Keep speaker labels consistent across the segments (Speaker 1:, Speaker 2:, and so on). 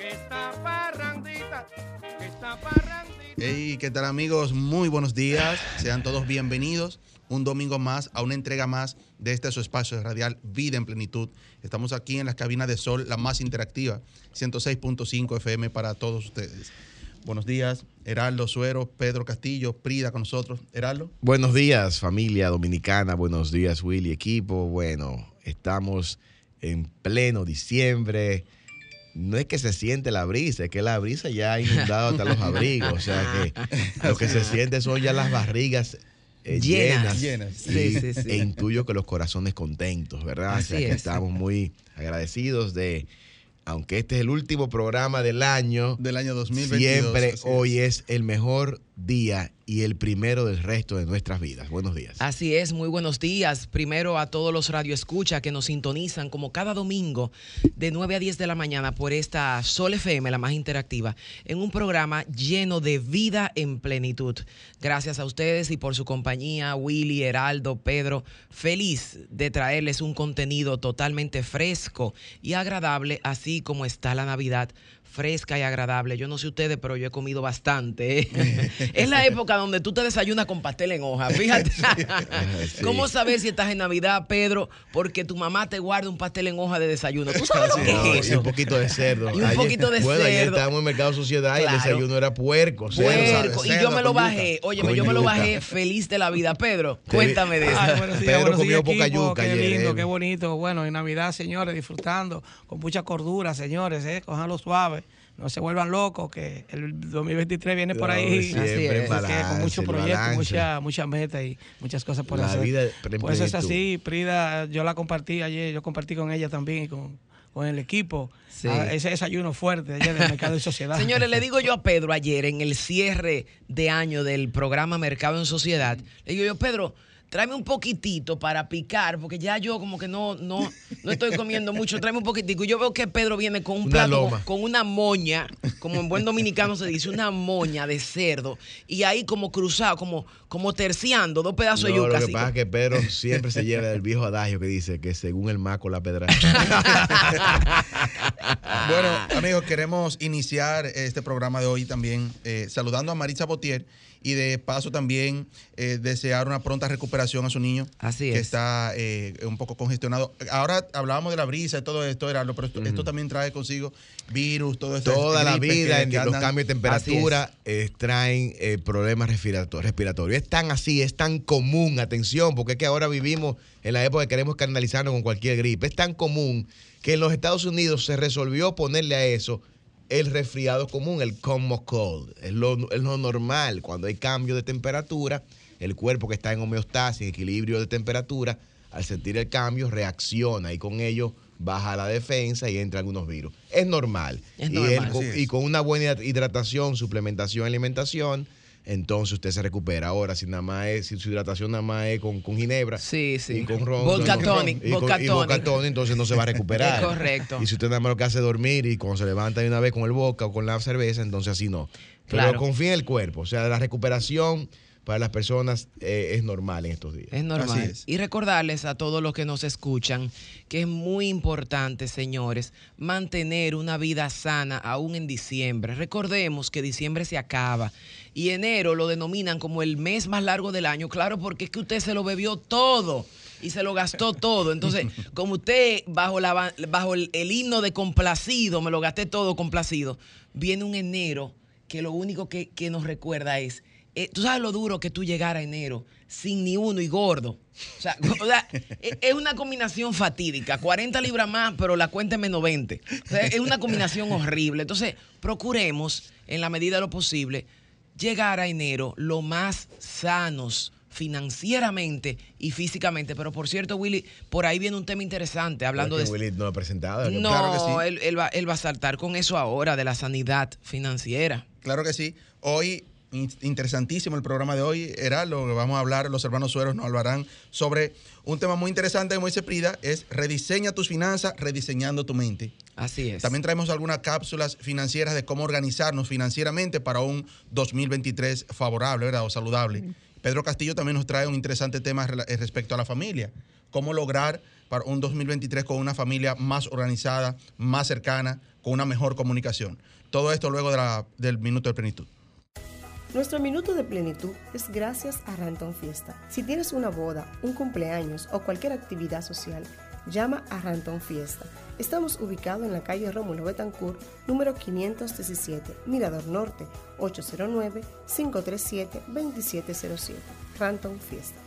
Speaker 1: Esta parrandita, esta parrandita.
Speaker 2: Hey, ¿qué tal amigos? Muy buenos días. Sean todos bienvenidos un domingo más a una entrega más de este su espacio radial Vida en Plenitud. Estamos aquí en las cabinas de Sol, la más interactiva, 106.5 FM para todos ustedes. Buenos días, Heraldo Suero, Pedro Castillo, Prida con nosotros. Heraldo.
Speaker 3: Buenos días, familia dominicana. Buenos días, Willy, equipo. Bueno, estamos en pleno diciembre. No es que se siente la brisa, es que la brisa ya ha inundado hasta los abrigos. O sea que lo que se siente son ya las barrigas eh,
Speaker 4: Llenas.
Speaker 3: llenas.
Speaker 2: Llenas.
Speaker 3: Y-
Speaker 4: Sí, sí, sí.
Speaker 3: E intuyo que los corazones contentos, ¿verdad?
Speaker 4: Así
Speaker 3: o sea que
Speaker 4: es.
Speaker 3: estamos muy agradecidos de, aunque este es el último programa del año,
Speaker 2: Del año 2022.
Speaker 3: siempre hoy es el mejor día y el primero del resto de nuestras vidas. Buenos días.
Speaker 4: Así es, muy buenos días. Primero a todos los radioescuchas que nos sintonizan como cada domingo de 9 a 10 de la mañana por esta Sol FM, la más interactiva, en un programa lleno de vida en plenitud. Gracias a ustedes y por su compañía, Willy, Heraldo, Pedro. Feliz de traerles un contenido totalmente fresco y agradable, así como está la Navidad fresca y agradable. Yo no sé ustedes, pero yo he comido bastante. ¿eh? es la época donde tú te desayunas con pastel en hoja, fíjate.
Speaker 3: Sí.
Speaker 4: ¿Cómo saber si estás en Navidad, Pedro? Porque tu mamá te guarda un pastel en hoja de desayuno. ¿Tú sabes lo
Speaker 3: Sí,
Speaker 4: que
Speaker 3: no,
Speaker 4: es
Speaker 3: y un poquito de cerdo.
Speaker 4: Y un poquito de
Speaker 3: bueno, ayer
Speaker 4: cerdo.
Speaker 3: estábamos en Mercado Sociedad y el desayuno era puerco. cerdo.
Speaker 4: Puerco. Y yo me lo bajé. Oye, yo me lo bajé feliz de la vida. Pedro, cuéntame de eso.
Speaker 5: Ay,
Speaker 3: Pedro comió poca yuca
Speaker 5: Qué
Speaker 3: ayer,
Speaker 5: lindo,
Speaker 3: eh.
Speaker 5: qué bonito. Bueno, en Navidad, señores, disfrutando con mucha cordura, señores, ¿eh? Cojanlo suave. No se vuelvan locos, que el 2023 viene por ahí.
Speaker 3: siempre
Speaker 4: Así es.
Speaker 3: en
Speaker 5: Así que
Speaker 3: balance,
Speaker 5: con muchos proyectos,
Speaker 3: balance.
Speaker 5: mucha, mucha meta y muchas cosas por
Speaker 3: La
Speaker 5: hacer.
Speaker 3: vida
Speaker 5: pues es así, Prida, yo la compartí ayer, yo compartí con ella también y con, con el equipo.
Speaker 4: Sí.
Speaker 5: Ah, ese desayuno fuerte ayer del Mercado y Sociedad.
Speaker 4: Señores, le digo yo a Pedro ayer en el cierre de año del programa Mercado en Sociedad, le digo yo, Pedro, tráeme un poquitito para picar, porque ya yo como que no, no, no estoy comiendo mucho, tráeme un poquitico. Y yo veo que Pedro viene con un
Speaker 3: Una
Speaker 4: plato,
Speaker 3: loma.
Speaker 4: con, con una moña, como en buen dominicano se dice, una moña de cerdo, y ahí como cruzado, como, como terciando, dos pedazos de
Speaker 3: No,
Speaker 4: yuca.
Speaker 3: lo que
Speaker 4: así
Speaker 3: pasa es que Pedro siempre se lleva del viejo adagio que dice que según el maco la pedra.
Speaker 2: Bueno, amigos, queremos iniciar este programa de hoy también eh, saludando a Marisa Botier y de paso también eh, desear una pronta recuperación a su niño.
Speaker 4: Así
Speaker 2: que
Speaker 4: es.
Speaker 2: está eh, un poco congestionado. Ahora hablábamos de la brisa y todo esto, Heraldo, pero esto, esto también trae consigo virus, todo esto.
Speaker 3: Toda la vida,
Speaker 2: que-
Speaker 3: en
Speaker 2: que
Speaker 3: los cambios de temperatura eh, traen eh, problemas respirato- respiratorios. Es tan así, es tan común, atención, porque es que ahora vivimos en la época que queremos canalizarnos con cualquier gripe. Es tan común que en los Estados Unidos se resolvió ponerle a eso el resfriado común, el common cold. Es lo, es lo normal. Cuando hay cambio de temperatura, el cuerpo que está en homeostasis, en equilibrio de temperatura, al sentir el cambio, reacciona y con ello baja la defensa y entra algunos virus. Es normal.
Speaker 4: Es
Speaker 3: y, él con, y con una buena hidratación, suplementación, alimentación, entonces usted se recupera. Ahora, si nada más es, si su hidratación nada más es con, con ginebra
Speaker 4: Sí, sí.
Speaker 3: y con ron,
Speaker 4: Vodka tonic,
Speaker 3: y con- y vodka
Speaker 4: tonic.
Speaker 3: entonces no se va a recuperar.
Speaker 4: Es correcto.
Speaker 3: Y si usted nada más lo que hace es dormir y cuando se levanta de una vez con el vodka o con la cerveza, entonces así no. Pero
Speaker 4: Claro.
Speaker 3: confía en el cuerpo. O sea, la recuperación para las personas eh, es normal en estos días.
Speaker 4: Es normal.
Speaker 2: Así es.
Speaker 4: Y recordarles a todos los que nos escuchan que es muy importante, señores, mantener una vida sana aún en diciembre. Recordemos que diciembre se acaba y enero lo denominan como el mes más largo del año, claro, porque es que usted se lo bebió todo y se lo gastó todo. Entonces, como usted bajo, la, ba- bajo el, el himno de complacido, me lo gasté todo complacido, viene un enero que lo único que, que nos recuerda es, eh, tú sabes lo duro que tú llegar a enero sin ni uno y gordo. O sea, o sea, es una combinación fatídica, 40 libras más, pero la cuenta es menos 20. O sea, es una combinación horrible. Entonces, procuremos, en la medida de lo posible, llegar a enero lo más sanos financieramente y físicamente. Pero por cierto, Willy, por ahí viene un tema interesante hablando de...
Speaker 3: Willy no ha presentado.
Speaker 4: No,
Speaker 2: Claro que sí.
Speaker 4: él, él va, él va a saltar con eso ahora de la sanidad financiera.
Speaker 2: Claro que sí. Hoy, interesantísimo el programa de hoy, era lo que vamos a hablar, los hermanos Sueros nos hablarán sobre un tema muy interesante, como dice Prida, es rediseña tus finanzas, rediseñando tu mente.
Speaker 4: Así es.
Speaker 2: También traemos algunas cápsulas financieras de cómo organizarnos financieramente para un 2023 favorable, ¿verdad? O saludable. Pedro Castillo también nos trae un interesante tema eh, respecto a la familia. Cómo lograr para un 2023 con una familia más organizada, más cercana, con una mejor comunicación. Todo esto luego de la- del minuto de plenitud.
Speaker 6: Nuestro minuto de plenitud es gracias a Ranton Fiesta. Si tienes una boda, un cumpleaños o cualquier actividad social, llama a Ranton Fiesta. Estamos ubicados en la calle Rómulo Betancourt, número 517, Mirador Norte, 809-537-2707. Ranton Fiesta.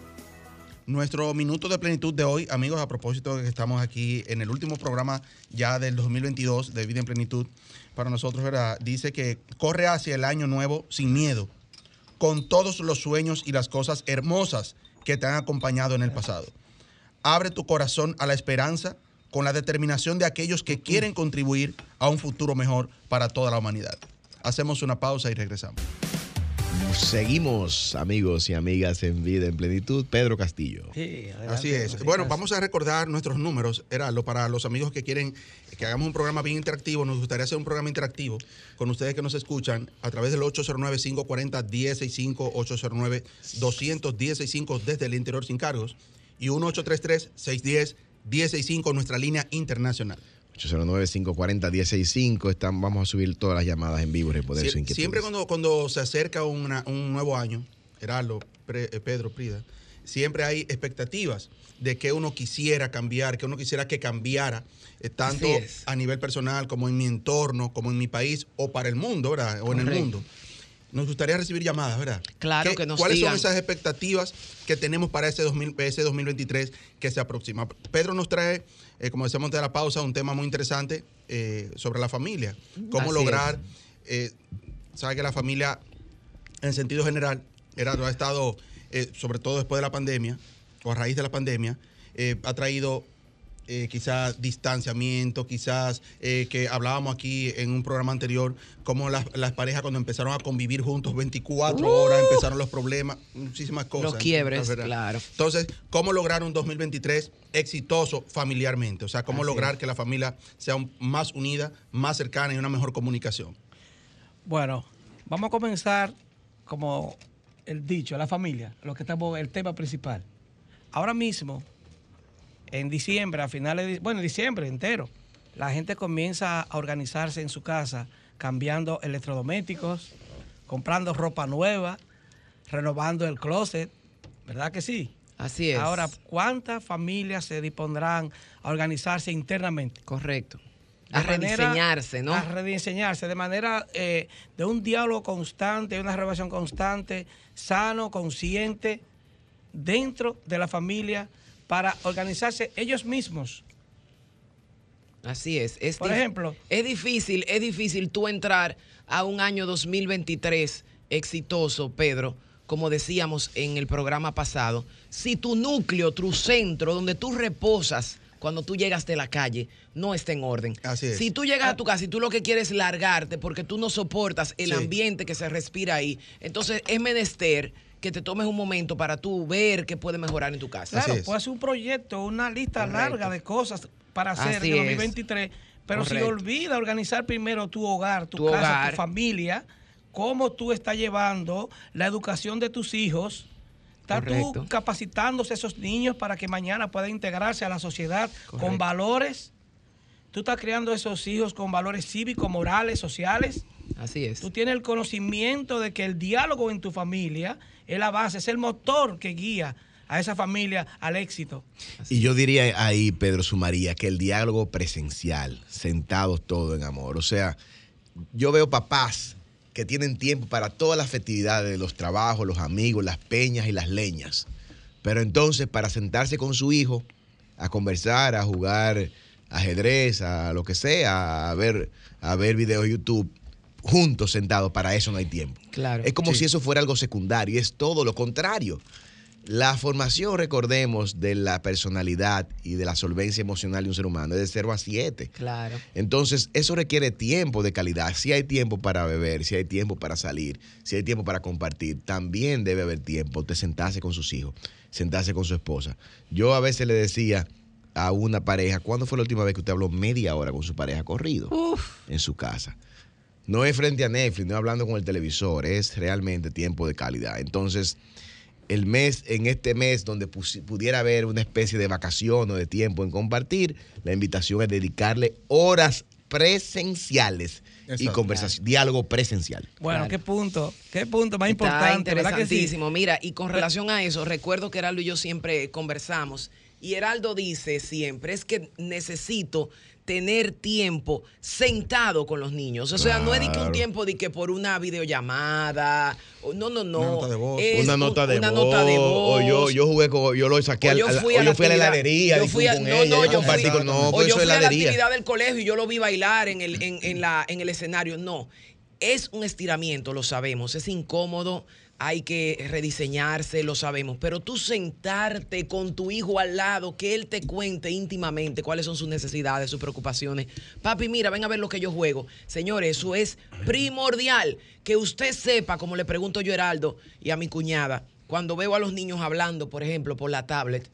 Speaker 2: Nuestro minuto de plenitud de hoy, amigos, a propósito de que estamos aquí en el último programa ya del 2022 de Vida en Plenitud, para nosotros. Dice que corre hacia el año nuevo sin miedo, con todos los sueños y las cosas hermosas que te han acompañado en el pasado. Abre tu corazón a la esperanza con la determinación de aquellos que quieren contribuir a un futuro mejor para toda la humanidad. Hacemos una pausa y regresamos.
Speaker 3: Seguimos, amigos y amigas, en Vida en Plenitud. Pedro Castillo.
Speaker 5: Sí, adelante,
Speaker 2: Así es. Bueno, vamos a recordar nuestros números, Heraldo, para los amigos que quieren que hagamos un programa bien interactivo. Nos gustaría hacer un programa interactivo con ustedes que nos escuchan a través del 809-540-1065, 809-210-65 desde el interior sin cargos y 1833-610-1065, nuestra línea internacional.
Speaker 3: 809-540-1065. Están- Vamos a subir todas las llamadas en vivo y
Speaker 2: Sie-
Speaker 3: su inquietud.
Speaker 2: siempre cuando, cuando se acerca una- un nuevo año, Heraldo, Pre- eh, Pedro, Prida, siempre hay expectativas de que uno quisiera cambiar, que uno quisiera que cambiara, eh, tanto a nivel personal como en mi entorno, como en mi país o para el mundo, ¿verdad? O en el mundo. Nos gustaría recibir llamadas, ¿verdad?
Speaker 4: Claro,
Speaker 2: ¿Qué-
Speaker 4: que nos
Speaker 2: ¿Cuáles
Speaker 4: digan.
Speaker 2: son esas expectativas que tenemos para ese, 2000 ese 2023 que se aproxima? Pedro nos trae, eh, como decíamos antes de la pausa, un tema muy interesante eh, sobre la familia. Cómo
Speaker 4: Así
Speaker 2: lograr, eh, sabe que la familia, en sentido general, Gerardo, ha estado, eh, sobre todo después de la pandemia, o a raíz de la pandemia, ha traído eh, quizás distanciamiento, quizás eh, que hablábamos aquí en un programa anterior, cómo las, las parejas cuando empezaron a convivir juntos 24 horas, empezaron los problemas, muchísimas cosas.
Speaker 4: Los quiebres, claro.
Speaker 2: Entonces, ¿cómo lograr un 2023 exitoso familiarmente? O sea, ¿cómo
Speaker 4: Así
Speaker 2: lograr
Speaker 4: es.
Speaker 2: que la familia sea un- más unida, más cercana y una mejor comunicación?
Speaker 5: Bueno, vamos a comenzar como el dicho, la familia, lo que estamos, el tema principal. Ahora mismo, en diciembre, a finales de, bueno, en diciembre entero, la gente comienza a organizarse en su casa, cambiando electrodomésticos, comprando ropa nueva, renovando el closet, ¿verdad que sí?
Speaker 4: Así es.
Speaker 5: Ahora, ¿cuántas familias se dispondrán a organizarse internamente?
Speaker 4: Correcto. A
Speaker 5: manera-
Speaker 4: rediseñarse, ¿no?
Speaker 5: A rediseñarse de manera eh, de un diálogo constante, una relación constante, sano, consciente, dentro de la familia para organizarse ellos mismos.
Speaker 4: Así es. es
Speaker 5: Por ejemplo.
Speaker 4: Es difícil, es difícil tú entrar a un año 2023 exitoso, Pedro, como decíamos en el programa pasado, si tu núcleo, tu centro, donde tú reposas cuando tú llegas de la calle, no está en orden.
Speaker 2: Así es.
Speaker 4: Si tú llegas a tu casa y tú lo que quieres es largarte porque tú no soportas el
Speaker 2: Sí.
Speaker 4: ambiente que se respira ahí, entonces es menester que te tomes un momento para tú ver qué puede mejorar en tu casa.
Speaker 5: Claro,
Speaker 2: Así es.
Speaker 5: puede hacer un proyecto, una lista
Speaker 4: Correcto.
Speaker 5: larga de cosas para hacer
Speaker 4: Así
Speaker 5: en el
Speaker 4: es.
Speaker 5: 2023, pero si olvida organizar primero tu hogar, tu,
Speaker 4: Tu
Speaker 5: casa,
Speaker 4: hogar.
Speaker 5: tu familia, cómo tú estás llevando la educación de tus hijos. Estás tú capacitándose a esos niños para que mañana puedan integrarse a la sociedad con valores. Tú estás creando esos hijos con valores cívicos, morales, sociales.
Speaker 4: Así es.
Speaker 5: Tú tienes el conocimiento de que el diálogo en tu familia es la base, es el motor que guía a esa familia al éxito.
Speaker 3: Y yo diría ahí, Pedro Sumaría, que el diálogo presencial, sentados todos en amor. O sea, yo veo papás que tienen tiempo para todas las festividades, los trabajos, los amigos, las peñas y las leñas. Pero entonces, para sentarse con su hijo, a conversar, a jugar ajedrez, a lo que sea, a ver, a ver videos de YouTube, juntos sentados, para eso no hay tiempo.
Speaker 4: Claro.
Speaker 3: Es como
Speaker 2: Sí.
Speaker 3: si eso fuera algo secundario, es todo lo contrario. La formación, recordemos, de la personalidad y de la solvencia emocional de un ser humano es de 0 a 7.
Speaker 4: Claro.
Speaker 3: Entonces, eso requiere tiempo de calidad. Si hay tiempo para beber, si hay tiempo para salir, si hay tiempo para compartir, también debe haber tiempo de sentarse con sus hijos, sentarse con su esposa. Yo a veces le decía a una pareja, ¿cuándo fue la última vez que usted habló media hora con su pareja corrido en su casa? No es frente a Netflix, no es hablando con el televisor, es realmente tiempo de calidad. Entonces, el mes, en este mes donde pudiera haber una especie de vacación o de tiempo en compartir, la invitación es dedicarle horas presenciales y conversación, diálogo presencial.
Speaker 5: Bueno,
Speaker 4: Claro.
Speaker 5: qué punto, qué punto más
Speaker 4: Está
Speaker 5: importante, ¿verdad que sí?
Speaker 4: interesantísimo. Mira, y con relación a eso, recuerdo que Heraldo y yo siempre conversamos. Y Heraldo dice siempre, es que necesito tener tiempo sentado con los niños. O sea, no es de que un tiempo de que por una videollamada. o- No, no, no.
Speaker 2: Una nota de voz.
Speaker 4: Es
Speaker 3: una
Speaker 4: un-
Speaker 3: nota de
Speaker 4: una
Speaker 3: voz.
Speaker 4: nota de
Speaker 3: O yo,
Speaker 4: voz.
Speaker 3: yo jugué con, yo lo saqué
Speaker 4: O
Speaker 3: al-
Speaker 4: yo fui
Speaker 3: o
Speaker 4: a
Speaker 3: yo
Speaker 4: la
Speaker 3: fui a la heladería
Speaker 4: yo fui a-
Speaker 3: con
Speaker 4: no,
Speaker 3: ella,
Speaker 4: no,
Speaker 3: yo
Speaker 4: yo
Speaker 3: compartí
Speaker 4: fui-
Speaker 3: con no,
Speaker 4: o yo fui a la actividad del colegio y yo lo vi bailar en el, en, en la, en el escenario. No, es un estiramiento, lo sabemos. Es incómodo, hay que rediseñarse, lo sabemos. Pero tú sentarte con tu hijo al lado, que él te cuente íntimamente cuáles son sus necesidades, sus preocupaciones. Papi, mira, ven a ver lo que yo juego. Señores, eso es primordial. Que usted sepa, como le pregunto yo a Heraldo y a mi cuñada, cuando veo a los niños hablando, por ejemplo, por la tablet,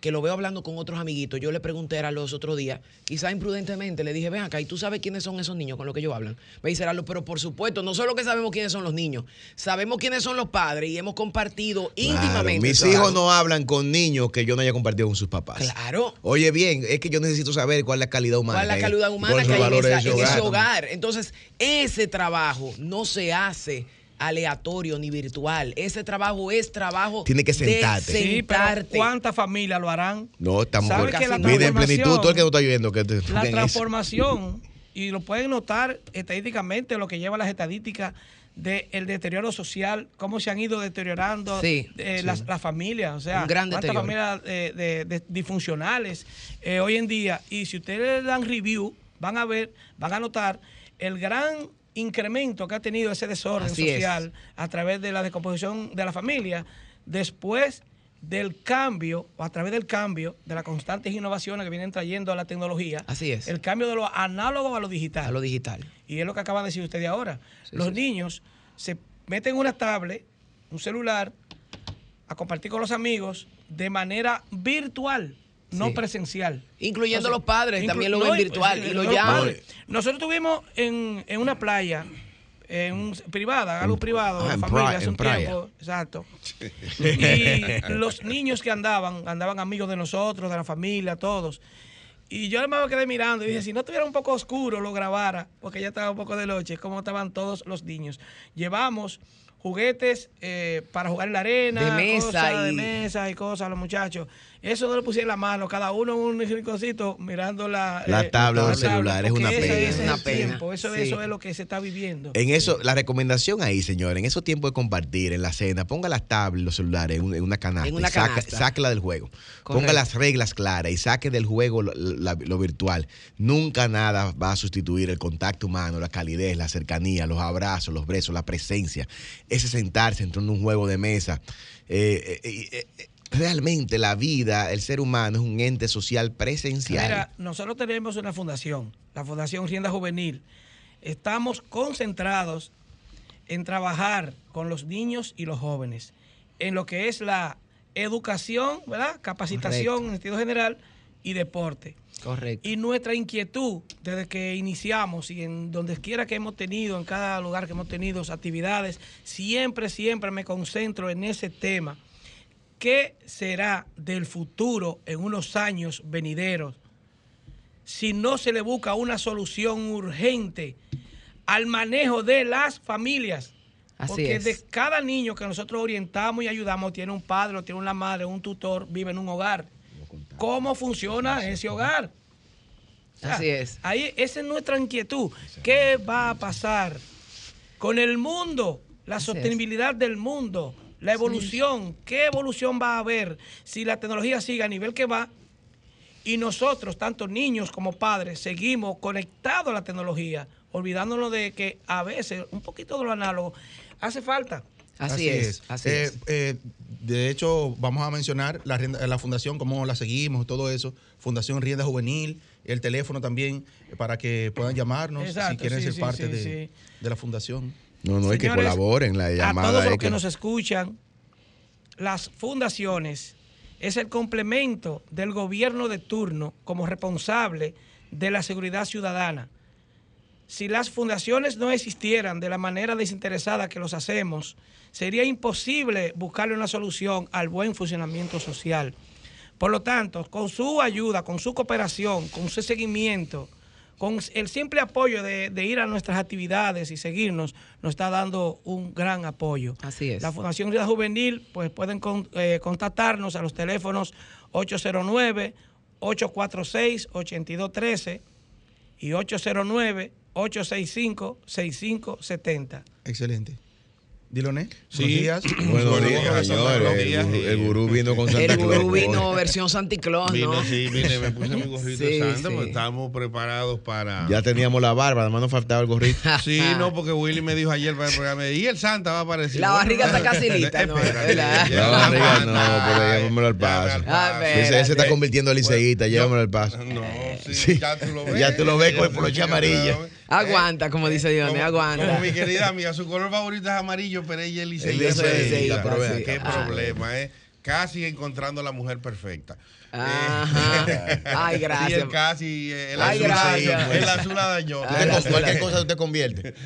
Speaker 4: que lo veo hablando con otros amiguitos. Yo le pregunté a los otros días, quizá imprudentemente, le dije, ven acá, ¿y tú sabes quiénes son esos niños con los que ellos hablan? Me dice Aralo, pero por supuesto, no solo que sabemos quiénes son los niños, sabemos quiénes son los padres y hemos compartido
Speaker 3: Claro,
Speaker 4: íntimamente.
Speaker 3: mis hijos no hablan con niños que yo no haya compartido con sus papás.
Speaker 4: Claro.
Speaker 3: Oye, bien, es que yo necesito saber cuál es la calidad humana.
Speaker 4: ¿Cuál es la calidad humana que hay en,
Speaker 3: ese hogar?
Speaker 4: Entonces, ese trabajo no se hace aleatorio ni virtual. Ese trabajo es trabajo
Speaker 3: Tiene que
Speaker 4: de
Speaker 3: sentarte.
Speaker 5: Sí, pero. ¿cuántas familias lo harán?
Speaker 3: No, estamos
Speaker 5: ¿Sabe
Speaker 4: que la
Speaker 3: vida en plenitud.
Speaker 5: transformación-
Speaker 3: Todo el que no está. Que te-
Speaker 5: La transformación, y lo pueden notar estadísticamente, lo que lleva las estadísticas del deterioro social, cómo se han ido deteriorando
Speaker 4: Sí,
Speaker 5: eh,
Speaker 4: sí.
Speaker 5: Las, familias, o sea,
Speaker 4: Un gran
Speaker 5: cuántas
Speaker 4: deterioro.
Speaker 5: familias eh, de- de- disfuncionales eh, hoy en día. Y si ustedes le dan review, van a ver, van a notar el gran incremento que ha tenido ese desorden
Speaker 4: Así es.
Speaker 5: social a través de la descomposición de la familia después del cambio, o a través del cambio de las constantes innovaciones que vienen trayendo a la tecnología.
Speaker 4: Así es.
Speaker 5: El cambio de lo análogo a lo digital.
Speaker 4: a lo digital.
Speaker 5: Y es lo que acaba de decir usted de ahora.
Speaker 4: Sí,
Speaker 5: Los
Speaker 4: sí.
Speaker 5: niños se meten una tablet, un celular, a compartir con los amigos de manera virtual, no
Speaker 4: Sí.
Speaker 5: presencial.
Speaker 4: Incluyendo
Speaker 5: Entonces,
Speaker 4: los padres,
Speaker 5: inclu-
Speaker 4: también lo ven
Speaker 5: y-
Speaker 4: virtual
Speaker 5: eh,
Speaker 4: y lo
Speaker 5: los
Speaker 4: llaman.
Speaker 5: Nosotros estuvimos en, en una playa en un- privada, algo
Speaker 3: En-
Speaker 5: privado,
Speaker 3: ah,
Speaker 5: de
Speaker 3: en
Speaker 5: familia, hace un
Speaker 3: playa.
Speaker 5: tiempo. Exacto. Y los niños que andaban, andaban amigos de nosotros, de la familia, todos. Y yo me quedé mirando y dije, si no estuviera un poco oscuro, lo grabara, porque ya estaba un poco de noche, como estaban todos los niños. Llevamos juguetes eh, para jugar en la arena,
Speaker 4: De mesa
Speaker 5: cosas de
Speaker 4: y-
Speaker 5: mesa y cosas a los muchachos. Eso no le pusieron la mano, cada uno en un rinconcito mirando la,
Speaker 3: La
Speaker 5: eh,
Speaker 3: tabla
Speaker 5: la
Speaker 3: del celular, es una
Speaker 5: ese-
Speaker 3: pena.
Speaker 5: ese
Speaker 4: Es una pena,
Speaker 5: tiempo, eso,
Speaker 4: sí.
Speaker 5: eso es lo que se está viviendo.
Speaker 3: En eso, la recomendación ahí, señor, en esos tiempos de compartir, en la cena, ponga las tablets, los celulares en, un- en una canasta.
Speaker 4: En una
Speaker 3: saca- sáquela del juego. Ponga las reglas claras y saque del juego lo, virtual. Nunca nada va a sustituir el contacto humano, la calidez, la cercanía, los abrazos, los besos, la presencia. Ese sentarse en a un juego de mesa. Eh, eh, eh, eh, realmente la vida, el ser humano es un ente social presencial.
Speaker 5: Mira, nosotros tenemos una fundación, la Fundación Rienda Juvenil. Estamos concentrados en trabajar con los niños y los jóvenes en lo que es la educación, ¿verdad? Capacitación en sentido general y deporte.
Speaker 4: Correcto.
Speaker 5: Y nuestra inquietud desde que iniciamos y en donde quiera que hemos tenido, en cada lugar que hemos tenido actividades, siempre, siempre me concentro en ese tema. ¿Qué será del futuro en unos años venideros si no se le busca una solución urgente al manejo de las familias?
Speaker 4: Así
Speaker 5: Porque
Speaker 4: es.
Speaker 5: de cada niño que nosotros orientamos y ayudamos tiene un padre, o tiene una madre, un tutor, vive en un hogar. ¿Cómo funciona ese hogar? O sea,
Speaker 4: Así es.
Speaker 5: Ahí, esa es nuestra inquietud. ¿Qué va a pasar con el mundo? La
Speaker 4: Así es.
Speaker 5: sostenibilidad del mundo, la evolución. ¿Qué evolución va a haber si la tecnología sigue a nivel que va? Y nosotros, tanto niños como padres, seguimos conectados a la tecnología, olvidándonos de que a veces un poquito de lo análogo hace falta.
Speaker 4: Así, es, así
Speaker 2: Eh,
Speaker 4: es.
Speaker 2: eh, de hecho, vamos a mencionar la, rienda- la fundación, cómo la seguimos, todo eso. Fundación Rienda Juvenil, el teléfono también, eh, para que puedan llamarnos si quieren
Speaker 5: sí,
Speaker 2: ser
Speaker 5: sí,
Speaker 2: parte
Speaker 5: sí,
Speaker 2: de,
Speaker 5: sí.
Speaker 2: de la fundación.
Speaker 3: No, no, hay que
Speaker 5: Señores,
Speaker 3: colaboren la
Speaker 5: a
Speaker 3: llamada.
Speaker 5: todos
Speaker 3: es
Speaker 5: los que
Speaker 3: que-
Speaker 5: nos escuchan, las fundaciones es el complemento del gobierno de turno como responsable de la seguridad ciudadana. Si las fundaciones no existieran de la manera desinteresada que los hacemos, sería imposible buscarle una solución al buen funcionamiento social. Por lo tanto, con su ayuda, con su cooperación, con su seguimiento, con el simple apoyo de, de ir a nuestras actividades y seguirnos, nos está dando un gran apoyo.
Speaker 4: Así es.
Speaker 5: La Fundación Vida Juvenil, pues pueden con- eh, contactarnos a los teléfonos 809-846-8213 y 809-865-6570.
Speaker 2: Excelente. Diloné,
Speaker 7: Sí.
Speaker 2: buenos días.
Speaker 3: Buenos días,
Speaker 7: buenos
Speaker 3: El, el gurú vino con Santa
Speaker 4: El
Speaker 3: Claus.
Speaker 4: gurú vino versión Santa Claus,
Speaker 7: Vine,
Speaker 4: ¿no?
Speaker 7: sí, vine, me puse mi gorrito
Speaker 4: Sí,
Speaker 7: de Santa
Speaker 4: sí.
Speaker 7: porque estábamos preparados para.
Speaker 3: Ya teníamos la barba, además nos faltaba el gorrito.
Speaker 7: Sí, no, porque Willy me dijo ayer para el programa, y el Santa va a aparecer.
Speaker 4: La
Speaker 7: Bueno,
Speaker 4: barriga está casi lista, ¿no?
Speaker 7: espérate,
Speaker 3: La barriga no, pero llévamelo al paso.
Speaker 4: Ah.
Speaker 3: Ese, ese se está convirtiendo en liceísta,
Speaker 7: Bueno,
Speaker 3: llévamelo al paso.
Speaker 7: No, sí, ya tú lo ves.
Speaker 3: Ya tú lo ves con el poloche
Speaker 7: lo
Speaker 3: amarilla.
Speaker 7: ves.
Speaker 4: Aguanta, como dice Dionis,
Speaker 7: como,
Speaker 4: aguanta.
Speaker 7: Como mi querida amiga, su color favorito es amarillo, pero ella es liceísta.
Speaker 3: Vea
Speaker 7: Qué
Speaker 4: acá.
Speaker 7: problema, ¿eh? Casi encontrando la mujer perfecta.
Speaker 4: Ajá.
Speaker 7: Eh,
Speaker 4: Ay, gracias.
Speaker 7: el casi, eh, el
Speaker 4: Ay,
Speaker 7: azul,
Speaker 4: gracias.
Speaker 7: el azul la dañó.
Speaker 3: Cualquier cosa usted convierte.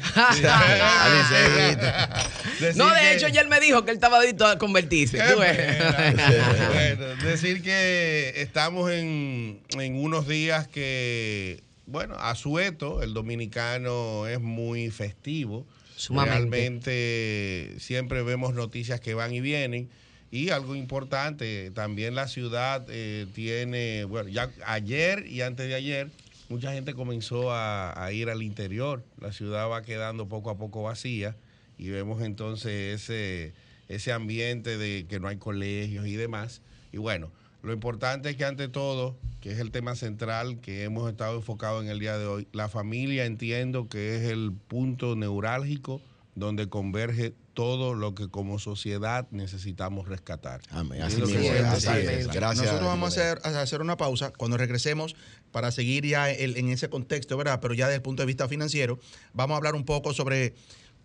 Speaker 7: Sí.
Speaker 4: No, de
Speaker 7: que-
Speaker 4: hecho, ya él me dijo que él estaba adicto a convertirse. Tú
Speaker 7: bueno, decir que estamos en, en unos días que, bueno, a sueto, el dominicano es muy festivo.
Speaker 4: Sumamente.
Speaker 7: Realmente siempre vemos noticias que van y vienen. Y algo importante, también la ciudad eh, tiene, bueno, ya ayer y antes de ayer, mucha gente comenzó a, a ir al interior. La ciudad va quedando poco a poco vacía y vemos entonces ese, ese ambiente de que no hay colegios y demás. Y bueno, lo importante es que ante todo, que es el tema central que hemos estado enfocados en el día de hoy, la familia entiendo que es el punto neurálgico donde converge todo lo que como sociedad necesitamos rescatar.
Speaker 3: Amén. Así
Speaker 7: es
Speaker 3: así es. Gracias.
Speaker 2: Nosotros vamos a hacer, a hacer una pausa cuando regresemos para seguir ya el- en ese contexto, ¿verdad? Pero ya desde el punto de vista financiero, vamos a hablar un poco sobre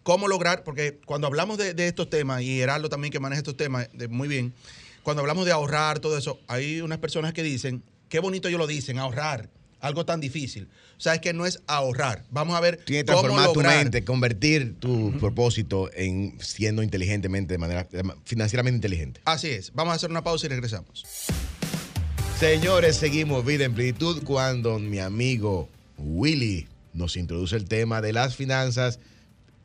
Speaker 2: cómo lograr, porque cuando hablamos de, de estos temas, y Heraldo también que maneja estos temas de- muy bien, cuando hablamos de ahorrar, todo eso, hay unas personas que dicen, qué bonito ellos lo dicen, ahorrar, algo tan difícil. O sea, es que no es ahorrar. Vamos a ver
Speaker 3: Tienes que
Speaker 2: cómo
Speaker 3: transformar tu mente, convertir tu propósito en siendo inteligentemente, de manera financieramente inteligente.
Speaker 2: Así es. Vamos a hacer una pausa y regresamos.
Speaker 3: Señores, seguimos Vida en Plenitud cuando mi amigo Willy nos introduce el tema de las finanzas.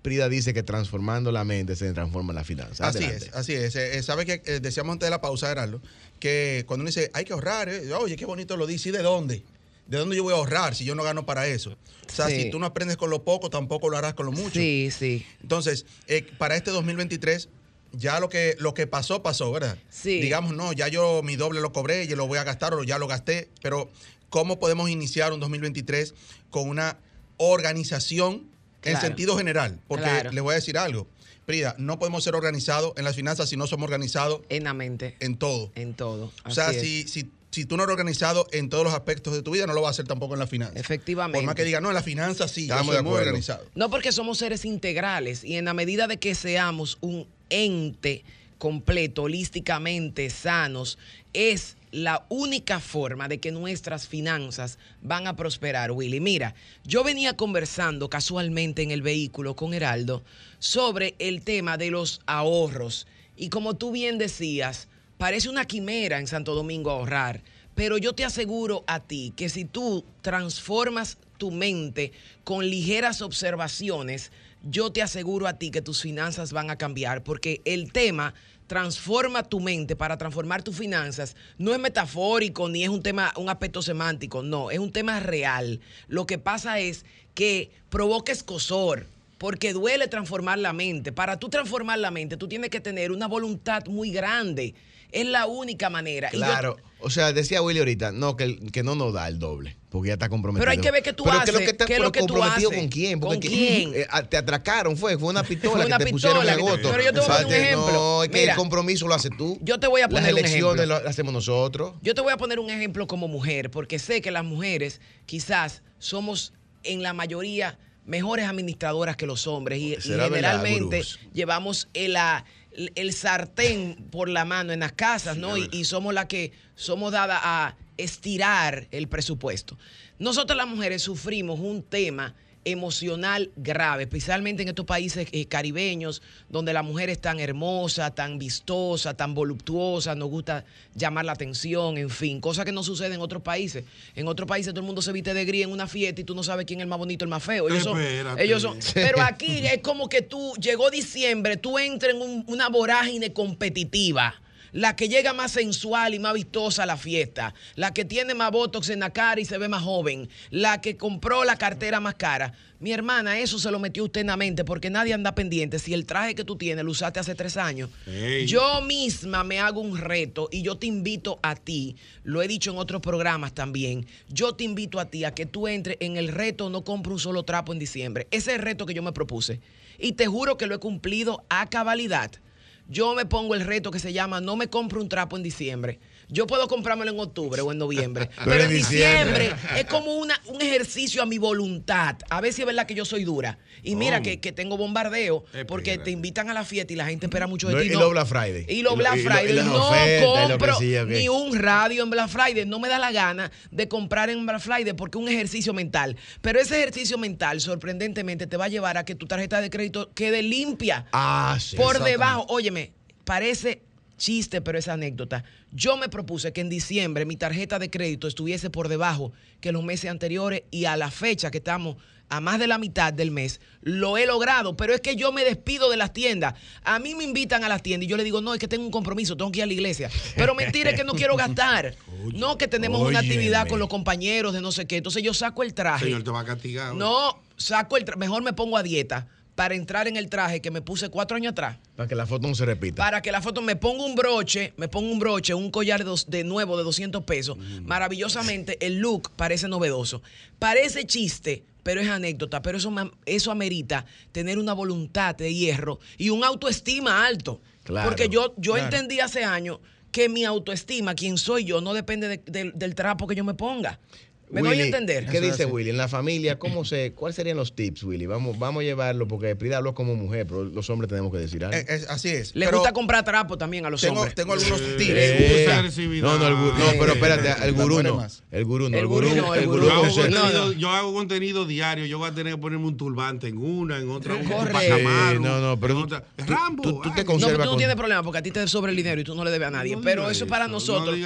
Speaker 3: Prida dice que transformando la mente se transforma la finanza.
Speaker 2: Así
Speaker 3: Adelante.
Speaker 2: es, así es. Eh, eh, ¿Sabe que eh, decíamos antes de la pausa, Heraldo? Que cuando uno dice, hay que ahorrar, eh, oye, qué bonito lo dice, ¿y de dónde? ¿De dónde yo voy a ahorrar si yo no gano para eso? O sea,
Speaker 4: Sí.
Speaker 2: si tú no aprendes con lo poco, tampoco lo harás con lo mucho.
Speaker 4: Sí, sí.
Speaker 2: Entonces, eh, para este 2023, ya lo que, lo que pasó, pasó, ¿verdad?
Speaker 4: Sí.
Speaker 2: Digamos, no, ya yo mi doble lo cobré, yo lo voy a gastar o ya lo gasté, pero ¿cómo podemos iniciar un 2023 con una organización En
Speaker 4: Claro.
Speaker 2: sentido general, porque
Speaker 4: Claro.
Speaker 2: les voy a decir algo. Prida, no podemos ser organizados en las finanzas si no somos organizados
Speaker 4: En la mente,
Speaker 2: en todo.
Speaker 4: en todo.
Speaker 2: O sea,
Speaker 4: es.
Speaker 2: si, si, si tú no eres organizado en todos los aspectos de tu vida, no lo vas a hacer tampoco en las finanzas.
Speaker 4: Efectivamente.
Speaker 2: Por más que diga, no, en las finanzas sí,
Speaker 3: Estamos
Speaker 2: muy
Speaker 3: acuerdo.
Speaker 2: organizado.
Speaker 4: No porque somos seres integrales y en la medida de que seamos un ente completo, holísticamente sanos, es la única forma de que nuestras finanzas van a prosperar, Willy. Mira, yo venía conversando casualmente en el vehículo con Heraldo sobre el tema de los ahorros y como tú bien decías, parece una quimera en Santo Domingo ahorrar, pero yo te aseguro a ti que si tú transformas tu mente con ligeras observaciones, yo te aseguro a ti que tus finanzas van a cambiar, porque el tema transforma tu mente para transformar tus finanzas no es metafórico ni es un tema, un aspecto semántico, no, es un tema real. Lo que pasa es que provoca escosor, porque duele transformar la mente. Para tú transformar la mente, tú tienes que tener una voluntad muy grande. Es la única manera. Y yo-
Speaker 3: Claro. O sea, decía Willy ahorita, no, que, que no nos da el doble, porque ya está comprometido.
Speaker 4: Pero hay que ver qué tú
Speaker 3: Pero
Speaker 4: haces,
Speaker 3: ¿qué es lo que
Speaker 4: qué es lo que tú
Speaker 3: comprometido
Speaker 4: haces?
Speaker 3: con quién?
Speaker 4: ¿Con
Speaker 3: que-
Speaker 4: quién?
Speaker 3: eh, te atracaron, fue, fue una pistola
Speaker 4: Fue una
Speaker 3: que te pusieron
Speaker 4: pistola
Speaker 3: en
Speaker 4: que te-
Speaker 3: agosto.
Speaker 4: pero yo te voy a poner un ejemplo.
Speaker 3: No, es que
Speaker 4: Mira,
Speaker 3: el compromiso lo haces tú.
Speaker 4: yo te voy a poner
Speaker 3: Las
Speaker 4: un
Speaker 3: elecciones
Speaker 4: ejemplo.
Speaker 3: lo hacemos nosotros.
Speaker 4: Yo te voy a poner un ejemplo como mujer, porque sé que las mujeres quizás somos en la mayoría mejores administradoras que los hombres y, y
Speaker 3: Será verdad,
Speaker 4: generalmente llevamos el, ah, el sartén por la mano en las casas, ¿no? Y, y somos las que somos dadas a estirar el presupuesto. Nosotros las mujeres sufrimos un tema emocional grave, especialmente en estos países eh, caribeños, donde la mujer es tan hermosa, tan vistosa, tan voluptuosa, nos gusta llamar la atención, en fin, cosa que no sucede en otros países. En otros países todo el mundo se viste de gris en una fiesta y tú no sabes quién es el más bonito, el más feo. Ellos son, ellos son, pero aquí es como que tú, llegó diciembre, tú entras en un- una vorágine competitiva. La que llega más sensual y más vistosa a la fiesta. La que tiene más botox en la cara y se ve más joven. La que compró la cartera más cara. Mi hermana, eso se lo metió usted en la mente porque nadie anda pendiente. Si el traje que tú tienes lo usaste hace tres años.
Speaker 1: Ey.
Speaker 4: Yo misma me hago un reto y yo te invito a ti, lo he dicho en otros programas también, yo te invito a ti a que tú entres en el reto no compro un solo trapo en diciembre. Ese es el reto que yo me propuse. Y te juro que lo he cumplido a cabalidad. Yo me pongo el reto que se llama no me compro un trapo en diciembre. Yo puedo comprármelo en octubre o en noviembre. pero, en diciembre, es como una, un ejercicio a mi voluntad. A ver si es verdad que yo soy dura. Y mira
Speaker 1: ¿Cómo?
Speaker 4: que, que tengo bombardeo porque te invitan a la fiesta y la gente espera mucho de
Speaker 3: No,
Speaker 4: ti.
Speaker 3: y
Speaker 4: no.
Speaker 3: los Black Friday.
Speaker 4: Y
Speaker 3: lo-
Speaker 4: Black
Speaker 3: y lo-
Speaker 4: Friday.
Speaker 3: y
Speaker 4: no
Speaker 3: ofertas, lo
Speaker 4: compro
Speaker 3: sí,
Speaker 4: ni un radio en Black Friday. No me da la gana de comprar en Black Friday porque es un ejercicio mental. Pero ese ejercicio mental, sorprendentemente, te va a llevar a que tu tarjeta de crédito quede limpia.
Speaker 3: Ah, sí.
Speaker 4: por debajo, óyeme, parece chiste, pero es anécdota. Yo me propuse que en diciembre mi tarjeta de crédito estuviese por debajo que los meses anteriores y a la fecha que estamos a más de la mitad del mes, lo he logrado, pero es que yo me despido de las tiendas. A mí me invitan a las tiendas y yo le digo, no, es que tengo un compromiso, tengo que ir a la iglesia. Pero mentira, es que no quiero gastar. no, que tenemos una actividad con los compañeros de no sé qué. Entonces yo saco el traje.
Speaker 1: Señor, te va a castigar.
Speaker 4: No, saco el traje. Mejor me pongo a dieta para entrar en el traje que me puse cuatro años atrás
Speaker 3: Para que la foto no se repita.
Speaker 4: para que la foto me ponga un broche, me ponga un broche, un collar de, nuevo de 200 pesos.
Speaker 3: Mm.
Speaker 4: Maravillosamente, el look parece novedoso. Parece chiste, pero es anécdota. Pero eso, eso amerita tener una voluntad de hierro y un autoestima alto.
Speaker 3: Claro,
Speaker 4: Porque yo, yo
Speaker 2: claro.
Speaker 4: entendí hace años que mi autoestima, quién soy yo, no depende de- del- del trapo que yo me ponga. ¿Me doy a
Speaker 3: Willy,
Speaker 4: entender?
Speaker 3: ¿Qué
Speaker 2: Eso
Speaker 3: dice. Willy? En la familia, ¿cómo se, ¿cuáles serían los tips, Willy? Vamos, vamos a llevarlo porque Prida habló como mujer, pero los hombres tenemos que decir algo.
Speaker 2: Eh, es- así es.
Speaker 4: Le gusta comprar trapo también a los
Speaker 2: tengo,
Speaker 4: hombres.
Speaker 2: tengo algunos
Speaker 1: Eh,
Speaker 2: tips.
Speaker 3: Eh,
Speaker 1: agresividad.
Speaker 3: no, no, el gurú, no, pero espérate, el gurú no. El gurú no.
Speaker 4: El
Speaker 3: El
Speaker 4: gurú
Speaker 3: gurú,
Speaker 4: no, el
Speaker 3: el
Speaker 4: gurú
Speaker 3: gurú
Speaker 1: Yo hago, contenido, yo hago contenido diario. Yo voy a tener que ponerme un turbante en una, en otra, un
Speaker 4: Correcto.
Speaker 1: Pacamaro,
Speaker 3: Sí, no, no, pero
Speaker 1: en
Speaker 3: tú-
Speaker 1: Rambo.
Speaker 3: tú- tú te
Speaker 4: No, tú no
Speaker 3: con-
Speaker 4: tienes problema porque a ti te sobra el dinero y tú no le debes a nadie.
Speaker 1: No
Speaker 4: pero eso es para nosotros,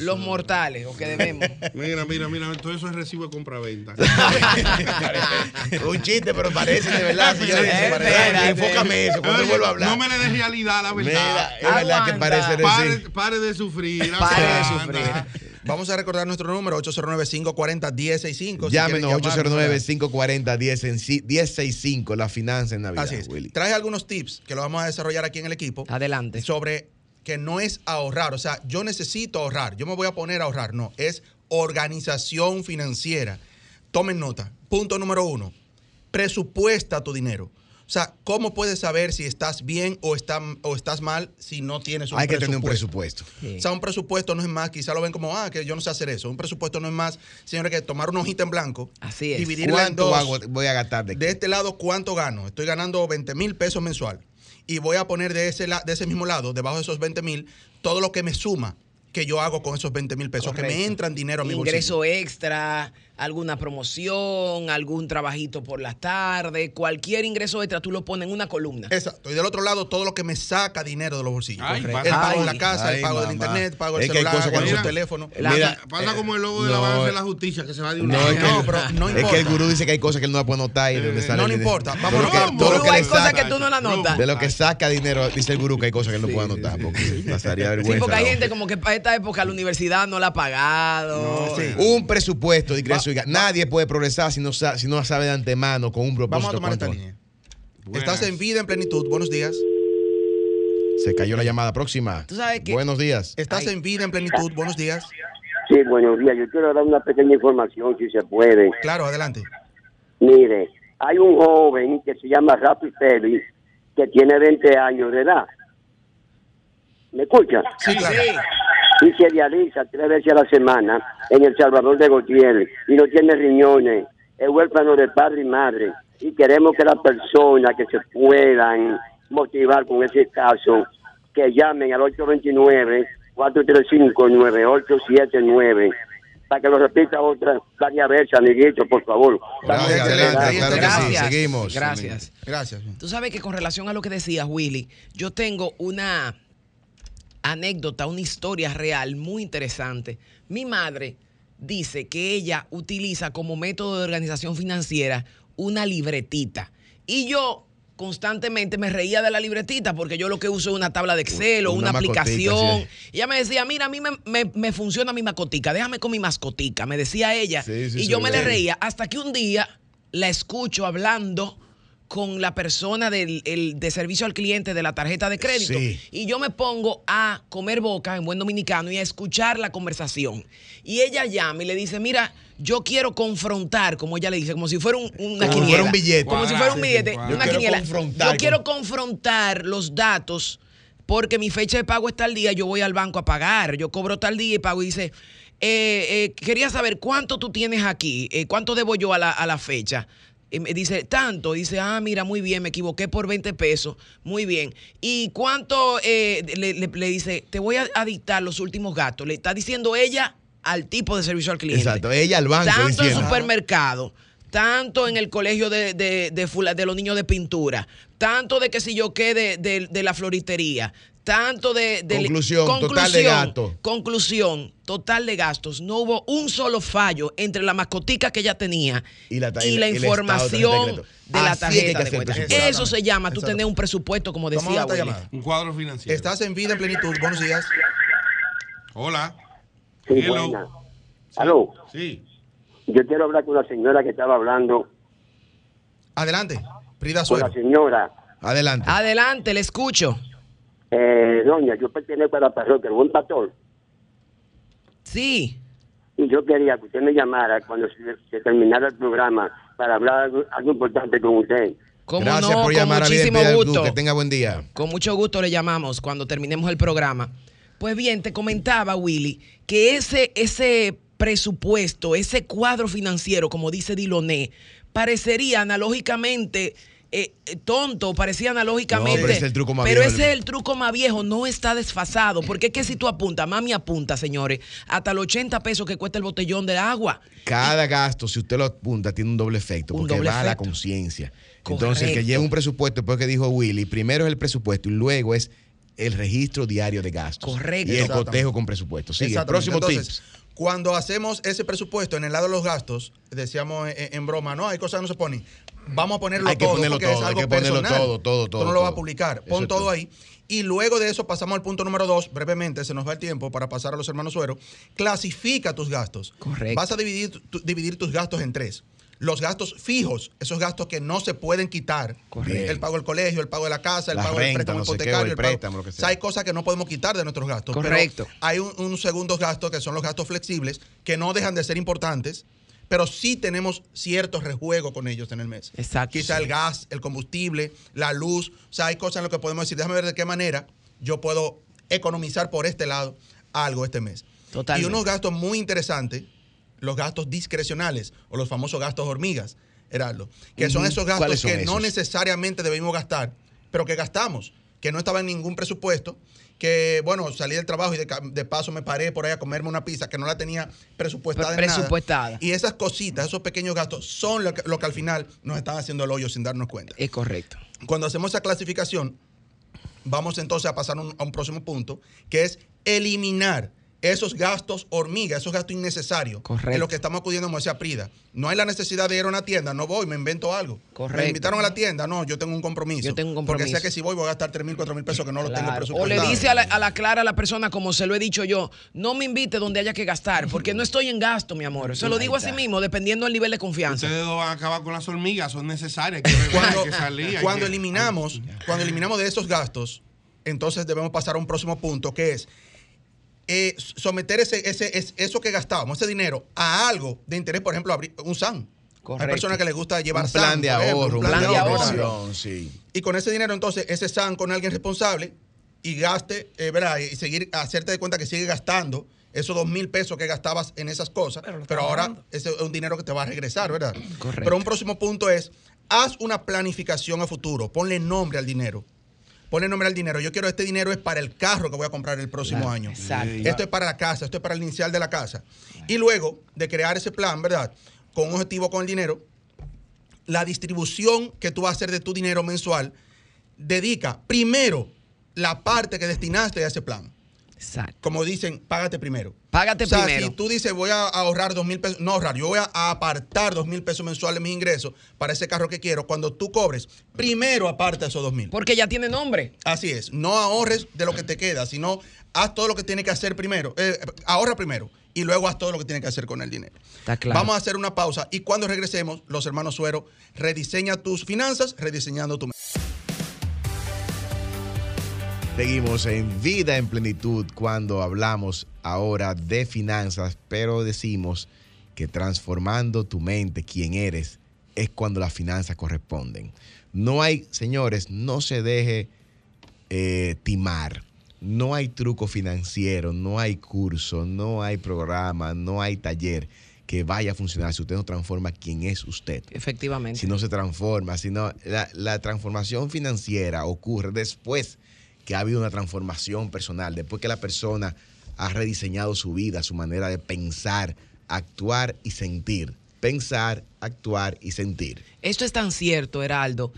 Speaker 4: los mortales, o que debemos.
Speaker 1: Mira, mira, mira, todo eso es recibo de compra-venta.
Speaker 3: un chiste, pero parece de verdad. señores.
Speaker 4: Espérate.
Speaker 3: Enfócame eso cuando
Speaker 1: Oye,
Speaker 3: vuelva a hablar.
Speaker 1: No me le des realidad a la
Speaker 3: Mira,
Speaker 1: verdad.
Speaker 3: es verdad que parece decir.
Speaker 1: Pare, pare de sufrir.
Speaker 4: Pare de sufrir.
Speaker 2: Vamos a recordar nuestro número, 809-540-1065. si
Speaker 3: Llámenos
Speaker 2: llamarnos,
Speaker 3: 809-540-1065, la finanza en Navidad,
Speaker 2: Así es.
Speaker 3: Willy.
Speaker 2: Traje algunos tips que lo vamos a desarrollar aquí en el equipo
Speaker 4: Adelante.
Speaker 2: sobre que no es ahorrar. O sea, yo necesito ahorrar. Yo me voy a poner a ahorrar. No, es organización financiera. Tomen nota. Punto número uno. presupuesta tu dinero. O sea, ¿cómo puedes saber si estás bien o, está- o estás mal si no tienes un
Speaker 3: Hay que
Speaker 2: presupuesto?
Speaker 3: tener un presupuesto.
Speaker 2: O sea, un presupuesto no es más, quizá lo ven como, ah, que yo no sé hacer eso. Un presupuesto no es más, señores, que tomar una hojita en blanco,
Speaker 4: Así es.
Speaker 2: dividirla en
Speaker 3: ¿Cuánto
Speaker 2: dos.
Speaker 3: hago- voy a gastar de,
Speaker 2: De este lado, ¿cuánto gano? Estoy ganando 20 mil pesos mensual. Y voy a poner de ese, la- de ese mismo lado, debajo de esos 20 mil, todo lo que me suma que yo hago con esos 20 mil pesos, que me
Speaker 4: Correcto.
Speaker 2: entran dinero a mi
Speaker 4: Ingreso
Speaker 2: bolsillo.
Speaker 4: extra, alguna promoción, algún trabajito por las tardes, cualquier ingreso extra tú lo pones en una columna.
Speaker 2: Exacto. Y del otro lado, todo lo que me saca dinero de los bolsillos.
Speaker 1: Ay,
Speaker 2: el pago de la
Speaker 4: Ay,
Speaker 2: casa, el pago del
Speaker 3: mamá.
Speaker 2: internet, pago del celular,
Speaker 3: que
Speaker 2: pago del
Speaker 1: no-
Speaker 2: teléfono.
Speaker 4: La-
Speaker 3: Mira,
Speaker 1: Pasa
Speaker 3: eh,
Speaker 1: como el logo de
Speaker 3: no,
Speaker 1: la balance de la justicia que se va de una
Speaker 3: No, es que,
Speaker 2: No, pero no
Speaker 3: es que
Speaker 2: importa.
Speaker 3: el gurú dice que hay cosas que él no puede notar y
Speaker 1: Eh,
Speaker 3: sale
Speaker 2: no
Speaker 3: el
Speaker 2: le importa.
Speaker 3: Lo que-
Speaker 2: que-
Speaker 3: todo lo que
Speaker 4: hay
Speaker 3: le
Speaker 4: cosas
Speaker 3: saca-
Speaker 4: que tú no la notas.
Speaker 3: De lo que saca dinero, dice el gurú que hay cosas que él no puede anotar porque pasaría vergüenza.
Speaker 4: Sí, porque hay
Speaker 3: ¿no?
Speaker 4: gente como que para esta época la universidad no la ha pagado.
Speaker 2: No, sí.
Speaker 3: Un presupuesto de ingreso Nadie puede progresar si no, si no sabe de antemano con un propósito.
Speaker 2: Vamos a tomar esta línea.
Speaker 1: Buenas.
Speaker 2: Estás en vida en plenitud. Buenos días.
Speaker 3: Se cayó la llamada próxima.
Speaker 4: Tú sabes que-
Speaker 3: Buenos días.
Speaker 2: Estás
Speaker 4: Ay.
Speaker 2: en vida en plenitud. Buenos días.
Speaker 8: Sí, buenos días. Yo quiero dar una pequeña información, si se puede.
Speaker 2: Claro, adelante.
Speaker 8: Mire, hay un joven que se llama Rafi Félix, que tiene 20 años de edad. ¿Me escucha?
Speaker 2: Sí, claro.
Speaker 8: Y se realiza tres veces a la semana en El Salvador de Gautier y no tiene riñones. Es huérfano de padre y madre. Y queremos que las personas que se puedan motivar con ese caso, que llamen al 829-435-9879. Para que lo repita otra varias veces, amiguito, por favor.
Speaker 3: Gracias,
Speaker 2: Excelente,
Speaker 3: adelante,
Speaker 2: ahí
Speaker 3: claro que
Speaker 2: está.
Speaker 3: sí.
Speaker 4: Gracias.
Speaker 3: Seguimos.
Speaker 4: Gracias.
Speaker 2: Gracias.
Speaker 4: Tú sabes que con relación a lo que decías, Willy, yo tengo una anécdota, una historia real muy interesante. Mi madre dice que ella utiliza como método de organización financiera una libretita. Y yo constantemente me reía de la libretita porque yo lo que uso es una tabla de Excel o
Speaker 3: Una
Speaker 4: aplicación.
Speaker 3: sí.
Speaker 4: Y ella me decía, mira, a mí me, me- me funciona mi mascotica, déjame con mi mascotica, me decía ella.
Speaker 3: Sí, sí,
Speaker 4: y yo me le reía hasta que un día la escucho hablando con la persona del el- de servicio al cliente de la tarjeta de crédito.
Speaker 3: Sí.
Speaker 4: Y yo me pongo a comer boca en buen dominicano y a escuchar la conversación. Y ella llama y le dice, mira, yo quiero confrontar, como ella le dice, como si fuera un, una
Speaker 3: Como
Speaker 4: quiniela.
Speaker 3: fuera un billete.
Speaker 4: Como si fuera un
Speaker 1: sí,
Speaker 4: billete.
Speaker 3: Yo
Speaker 4: una
Speaker 3: quiero
Speaker 4: quiniela.
Speaker 3: confrontar
Speaker 4: Yo quiero confrontar los datos porque mi fecha de pago está al día, yo voy al banco a pagar, yo cobro tal día y pago y dice, eh, eh, quería saber cuánto tú tienes aquí, eh, cuánto debo yo a la, a la fecha. Y me dice, tanto. Dice, ah, mira, muy bien, me equivoqué por 20 pesos. Muy bien. ¿Y cuánto? eh, le, le- le dice, te voy a, dictar los últimos gastos. Le está diciendo ella al tipo de servicio al cliente.
Speaker 3: Exacto, ella al banco
Speaker 4: Tanto en
Speaker 3: diciendo.
Speaker 4: supermercado, tanto en el colegio de, de, de fula- de los niños de pintura, tanto de que si yo qué de, de- de la floristería, tanto de... de-
Speaker 3: Conclusión, total de gastos.
Speaker 4: Conclusión, total de gastos. No hubo un solo fallo entre la mascotica que ella tenía
Speaker 3: Y la
Speaker 4: y
Speaker 3: y
Speaker 4: la información
Speaker 3: de
Speaker 4: la tarjeta de cuenta. Eso se llama tú tener un presupuesto, como decía.
Speaker 1: Un cuadro financiero.
Speaker 2: Estás en vida en plenitud. Buenos días.
Speaker 1: Hola.
Speaker 8: Sí,
Speaker 1: Hello.
Speaker 8: buena. Aló,
Speaker 1: Sí.
Speaker 8: Yo quiero hablar con la señora que estaba hablando,
Speaker 2: Adelante. Frida
Speaker 8: con la
Speaker 2: Suero.
Speaker 8: señora.
Speaker 3: Adelante.
Speaker 4: Adelante, le escucho.
Speaker 8: Eh, doña, yo pertenezco a la parroquia, el buen pastor,
Speaker 4: Sí.
Speaker 8: y yo quería que usted me llamara cuando se, se terminara el programa para hablar algo, algo importante con usted.
Speaker 4: ¿Cómo
Speaker 3: Gracias
Speaker 4: no?
Speaker 3: por
Speaker 4: Con
Speaker 3: llamar a Vida en
Speaker 4: muchísimo gusto.
Speaker 3: Que tenga buen día.
Speaker 4: Con mucho gusto le llamamos cuando terminemos el programa. Pues bien, te comentaba, Willy, que ese, ese presupuesto, ese cuadro financiero, como dice Diloné, parecería analógicamente eh, eh, tonto, parecía analógicamente.
Speaker 3: No, pero ese es el truco más
Speaker 4: pero
Speaker 3: viejo.
Speaker 4: ese es el truco más viejo, no está desfasado. Porque es que si tú apuntas, mami apunta, señores, hasta los 80 pesos que cuesta el botellón de agua.
Speaker 3: Cada gasto, si usted lo apunta, tiene un doble efecto,
Speaker 4: Un
Speaker 3: porque
Speaker 4: doble
Speaker 3: va a la conciencia. Entonces, el que lleva un presupuesto, después que dijo Willy, primero es el presupuesto y luego es el registro diario de gastos.
Speaker 4: Correcto.
Speaker 3: Y el cotejo con presupuesto. Sigue.
Speaker 2: Exactamente.
Speaker 3: Próximo
Speaker 2: Entonces, Cuando hacemos ese presupuesto en el lado de los gastos, decíamos en, en broma, no, hay cosas que no se ponen. Vamos a ponerlo
Speaker 3: Hay que
Speaker 2: todo
Speaker 3: ponerlo
Speaker 2: porque
Speaker 3: todo,
Speaker 2: es
Speaker 3: hay
Speaker 2: algo
Speaker 3: que ponerlo
Speaker 2: personal.
Speaker 3: todo, todo, todo,
Speaker 2: Tú no lo vas a publicar. Pon todo
Speaker 3: todo.
Speaker 2: ahí. Y luego de eso pasamos al punto número dos, brevemente, se nos va el tiempo para pasar a los hermanos Suero. Clasifica tus gastos.
Speaker 4: Correcto.
Speaker 2: Vas a dividir, tu- dividir tus gastos en tres. Los gastos fijos, esos gastos que no se pueden quitar.
Speaker 3: Correcto.
Speaker 2: El pago del colegio, el pago de la casa, el
Speaker 3: La
Speaker 2: pago del préstamo
Speaker 3: no qué,
Speaker 2: hipotecario.
Speaker 3: el
Speaker 2: pago-
Speaker 3: préstamo, lo que
Speaker 2: O sea,
Speaker 3: sea.
Speaker 2: hay cosas que no podemos quitar de nuestros gastos. pero
Speaker 4: Correcto.
Speaker 2: hay un, un segundos gastos que son los gastos flexibles, que no dejan de ser importantes, pero sí tenemos cierto rejuego con ellos en el mes.
Speaker 4: Exacto.
Speaker 2: Quizá el gas, el combustible, la luz, o sea, hay cosas en lo que podemos decir, déjame ver de qué manera yo puedo economizar por este lado algo este mes.
Speaker 4: Totalmente.
Speaker 2: Y unos gastos muy interesantes, los gastos discrecionales o los famosos gastos hormigas, Heraldo, que son esos
Speaker 3: ¿Cuáles
Speaker 2: gastos
Speaker 3: son
Speaker 2: que no necesariamente debimos gastar, pero que gastamos, que no estaba en ningún presupuesto, que bueno, salí del trabajo y de, paso me paré por ahí a comerme una pizza que no la tenía presupuestada. en nada.
Speaker 4: Presupuestada.
Speaker 2: Y esas cositas, esos pequeños gastos, son lo que, lo que al final nos están haciendo el hoyo sin darnos cuenta.
Speaker 4: Es correcto.
Speaker 2: Cuando hacemos esa clasificación, vamos entonces a pasar un- a un próximo punto, que es eliminar esos gastos hormiga, esos gastos innecesarios.
Speaker 4: Correcto.
Speaker 2: En lo que estamos acudiendo, como decía Prida. No hay la necesidad de ir a una tienda, no voy, me invento algo.
Speaker 4: Correcto.
Speaker 2: Me invitaron a la tienda, no, yo tengo un compromiso.
Speaker 4: Yo tengo un
Speaker 2: Porque
Speaker 4: compromiso.
Speaker 2: sé que si voy voy a gastar 3 mil, 4 mil pesos que no lo tengo
Speaker 4: Claro. O
Speaker 2: presupuestado.
Speaker 4: le dice a la, a la clara a la persona, como se lo he dicho yo, no me invite donde haya que gastar, porque no estoy en gasto, mi amor. Se lo digo así mismo, dependiendo del nivel de confianza.
Speaker 7: Ustedes van a acabar con las hormigas, son necesarias. Hay que regar,
Speaker 2: cuando,
Speaker 7: que salir. hay
Speaker 2: cuando
Speaker 7: que-
Speaker 2: eliminamos, cuando eliminamos de esos gastos, entonces debemos pasar a un próximo punto que es eh, someter ese, ese, es- eso que gastábamos, ese dinero, a algo de interés, por ejemplo, abrir un SAN.
Speaker 4: Correcto.
Speaker 2: Hay personas que les gusta llevar
Speaker 3: un plan
Speaker 2: SAN,
Speaker 3: de
Speaker 2: ejemplo,
Speaker 3: ahorro,
Speaker 2: un
Speaker 4: plan de ahorro.
Speaker 3: inversión, sí.
Speaker 2: Y con ese dinero, entonces, ese SAN con alguien responsable y gaste, eh, ¿verdad? Y seguir, hacerte de cuenta que sigue gastando esos dos mil pesos que gastabas en esas cosas,
Speaker 5: Pero
Speaker 2: ahora ese es un dinero que te va a regresar, ¿verdad?
Speaker 4: Correcto.
Speaker 2: Pero un próximo punto es, haz una planificación a futuro, ponle nombre al dinero. Ponle nombre al dinero. Yo quiero este dinero es para el carro que voy a comprar el próximo
Speaker 4: Claro,
Speaker 2: año.
Speaker 4: exacto.
Speaker 2: Esto es para la casa, esto es para el inicial de la casa. Y luego de crear ese plan, ¿verdad? Con un objetivo con el dinero, la distribución que tú vas a hacer de tu dinero mensual, dedica primero la parte que destinaste a ese plan.
Speaker 4: Exacto.
Speaker 2: Como dicen, págate primero.
Speaker 4: Págate
Speaker 2: o sea,
Speaker 4: primero.
Speaker 2: si tú dices voy a ahorrar dos mil pesos, no ahorrar, yo voy a apartar dos mil pesos mensuales de mis ingresos para ese carro que quiero. Cuando tú cobres, primero aparta esos dos mil.
Speaker 4: Porque ya tiene nombre.
Speaker 2: Así es, no ahorres de lo que te queda, sino haz todo lo que tienes que hacer primero. Eh, ahorra primero y luego haz todo lo que tienes que hacer con el dinero.
Speaker 4: Está claro.
Speaker 2: Vamos a hacer una pausa y cuando regresemos, los hermanos Suero, rediseña tus finanzas, rediseñando tu
Speaker 3: Seguimos en Vida en Plenitud cuando hablamos ahora de finanzas, pero decimos que transformando tu mente, quien eres, es cuando las finanzas corresponden. No hay, señores, no se deje eh, timar. No hay truco financiero, no hay curso, no hay programa, no hay taller que vaya a funcionar si usted no transforma quién es usted
Speaker 4: Efectivamente.
Speaker 3: si no se transforma, si no, la, la transformación financiera ocurre después que ha habido una transformación personal, después que la persona ha rediseñado su vida, su manera de pensar, actuar y sentir. Pensar, actuar y sentir.
Speaker 4: Esto es tan cierto, Heraldo,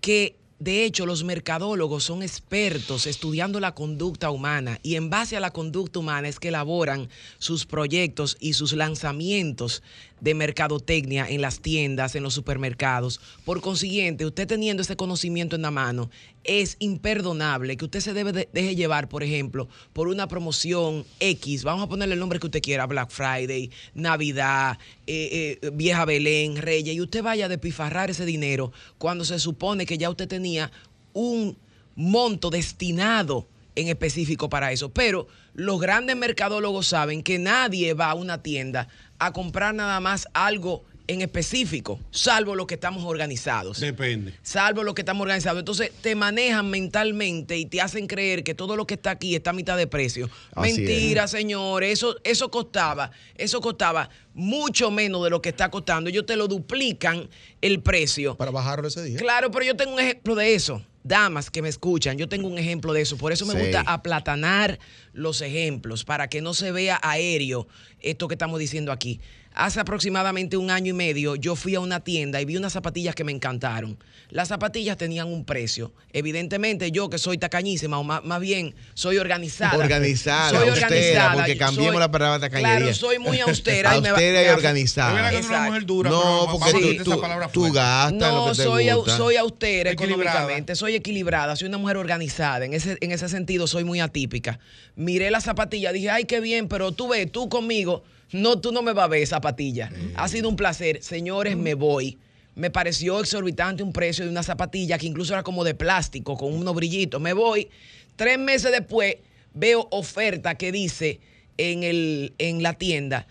Speaker 4: que de hecho los mercadólogos son expertos estudiando la conducta humana y en base a la conducta humana es que elaboran sus proyectos y sus lanzamientos de mercadotecnia en las tiendas, en los supermercados. Por consiguiente, usted teniendo ese conocimiento en la mano, es imperdonable que usted se debe de- deje llevar, por ejemplo, por una promoción X, vamos a ponerle el nombre que usted quiera, Black Friday, Navidad, eh, eh, Vieja Belén, Reyes, y usted vaya a despifarrar ese dinero cuando se supone que ya usted tenía un monto destinado en específico para eso. Pero los grandes mercadólogos saben que nadie va a una tienda a comprar nada más algo en específico, salvo los que estamos organizados
Speaker 7: Depende.
Speaker 4: salvo los que estamos organizados. Entonces te manejan mentalmente y te hacen creer que todo lo que está aquí está a mitad de precio.
Speaker 3: Así
Speaker 4: Mentira, señores. Eso, eso costaba, eso costaba mucho menos de lo que está costando. Ellos te lo duplican el precio.
Speaker 2: para bajarlo ese día.
Speaker 4: Claro, pero yo tengo un ejemplo de eso. Damas que me escuchan, yo tengo un ejemplo de eso. Por eso me
Speaker 3: Sí.
Speaker 4: gusta aplatanar los ejemplos, para que no se vea aéreo esto que estamos diciendo aquí. Hace aproximadamente un año y medio yo fui a una tienda y vi unas zapatillas que me encantaron. Las zapatillas tenían un precio. Evidentemente yo que soy tacañísima o más, más bien soy organizada.
Speaker 3: Organizada,
Speaker 4: soy
Speaker 3: austera,
Speaker 4: organizada.
Speaker 3: porque cambiemos
Speaker 4: soy-
Speaker 3: la palabra tacañería.
Speaker 4: Claro, soy muy austera. y me va-
Speaker 3: Austera y
Speaker 4: me va-
Speaker 3: organizada.
Speaker 7: Mujer dura,
Speaker 3: No,
Speaker 7: pero
Speaker 3: porque tú- tú-
Speaker 7: palabra
Speaker 3: tú
Speaker 7: fuera.
Speaker 3: gastas lo
Speaker 4: No,
Speaker 3: que te
Speaker 4: soy, au-
Speaker 3: gusta.
Speaker 4: soy austera económicamente, soy equilibrada, soy una mujer organizada. En ese, en ese sentido soy muy atípica. Miré la zapatilla, dije, ay, qué bien, pero tú ves, tú conmigo, no, tú no me vas a ver zapatilla. Ha sido un placer. Señores, me voy. Me pareció exorbitante un precio de una zapatilla que incluso era como de plástico, con unos brillitos. Me voy. Tres meses después veo oferta que dice en, el, en la tienda,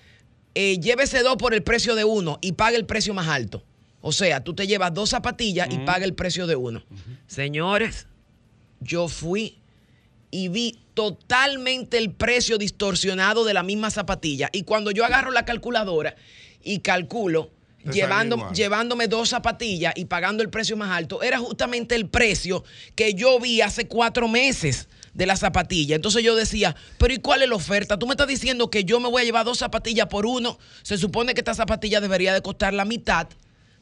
Speaker 4: eh, llévese dos por el precio de uno y pague el precio más alto. O sea, tú te llevas dos zapatillas y paga el precio de uno. Señores, yo fui y vi totalmente el precio distorsionado de la misma zapatilla. Y cuando yo agarro la calculadora y calculo, llevando, llevándome dos zapatillas y pagando el precio más alto, era justamente el precio que yo vi hace cuatro meses de la zapatilla. Entonces yo decía, pero ¿y cuál es la oferta? Tú me estás diciendo que yo me voy a llevar dos zapatillas por uno. Se supone que esta zapatilla debería de costar la mitad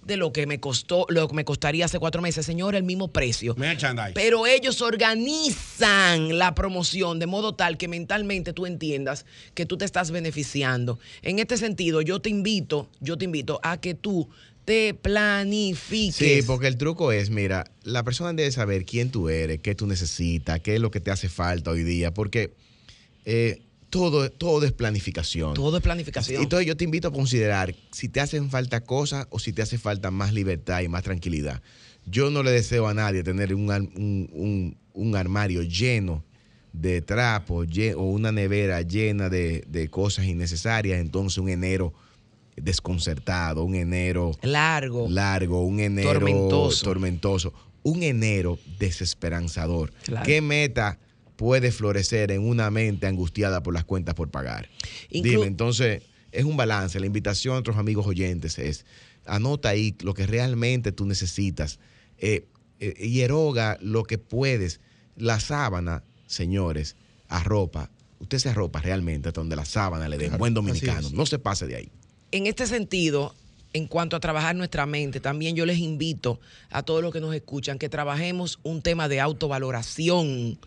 Speaker 4: de lo que me costó, lo que me costaría hace cuatro meses. Señor, el mismo precio.
Speaker 7: Merchandise.
Speaker 4: Pero ellos organizan la promoción de modo tal que mentalmente tú entiendas que tú te estás beneficiando. En este sentido, yo te invito, yo te invito a que tú te planifiques.
Speaker 3: Sí, porque el truco es, mira, la persona debe saber quién tú eres, qué tú necesitas, qué es lo que te hace falta hoy día, porque eh, todo, todo es planificación.
Speaker 4: Todo es planificación.
Speaker 3: Entonces yo te invito a considerar si te hacen falta cosas o si te hace falta más libertad y más tranquilidad. Yo no le deseo a nadie tener un, un- un- un armario lleno de trapos o una nevera llena de, de cosas innecesarias, entonces un enero desconcertado, un enero
Speaker 4: largo,
Speaker 3: largo, un enero
Speaker 4: Tormentoso.
Speaker 3: tormentoso, un enero desesperanzador.
Speaker 4: Claro.
Speaker 3: ¿Qué meta puede florecer en una mente angustiada por las cuentas por pagar?
Speaker 4: Inclu-
Speaker 3: Dime, entonces, es un balance. La invitación a nuestros amigos oyentes es, anota ahí lo que realmente tú necesitas eh, eh, y eroga lo que puedes. La sábana, señores, arropa. Usted se arropa realmente hasta donde la sábana le dé. Buen dominicano. No se pase de ahí.
Speaker 4: en este sentido, en cuanto a trabajar nuestra mente, también yo les invito a todos los que nos escuchan que trabajemos un tema de autovaloración.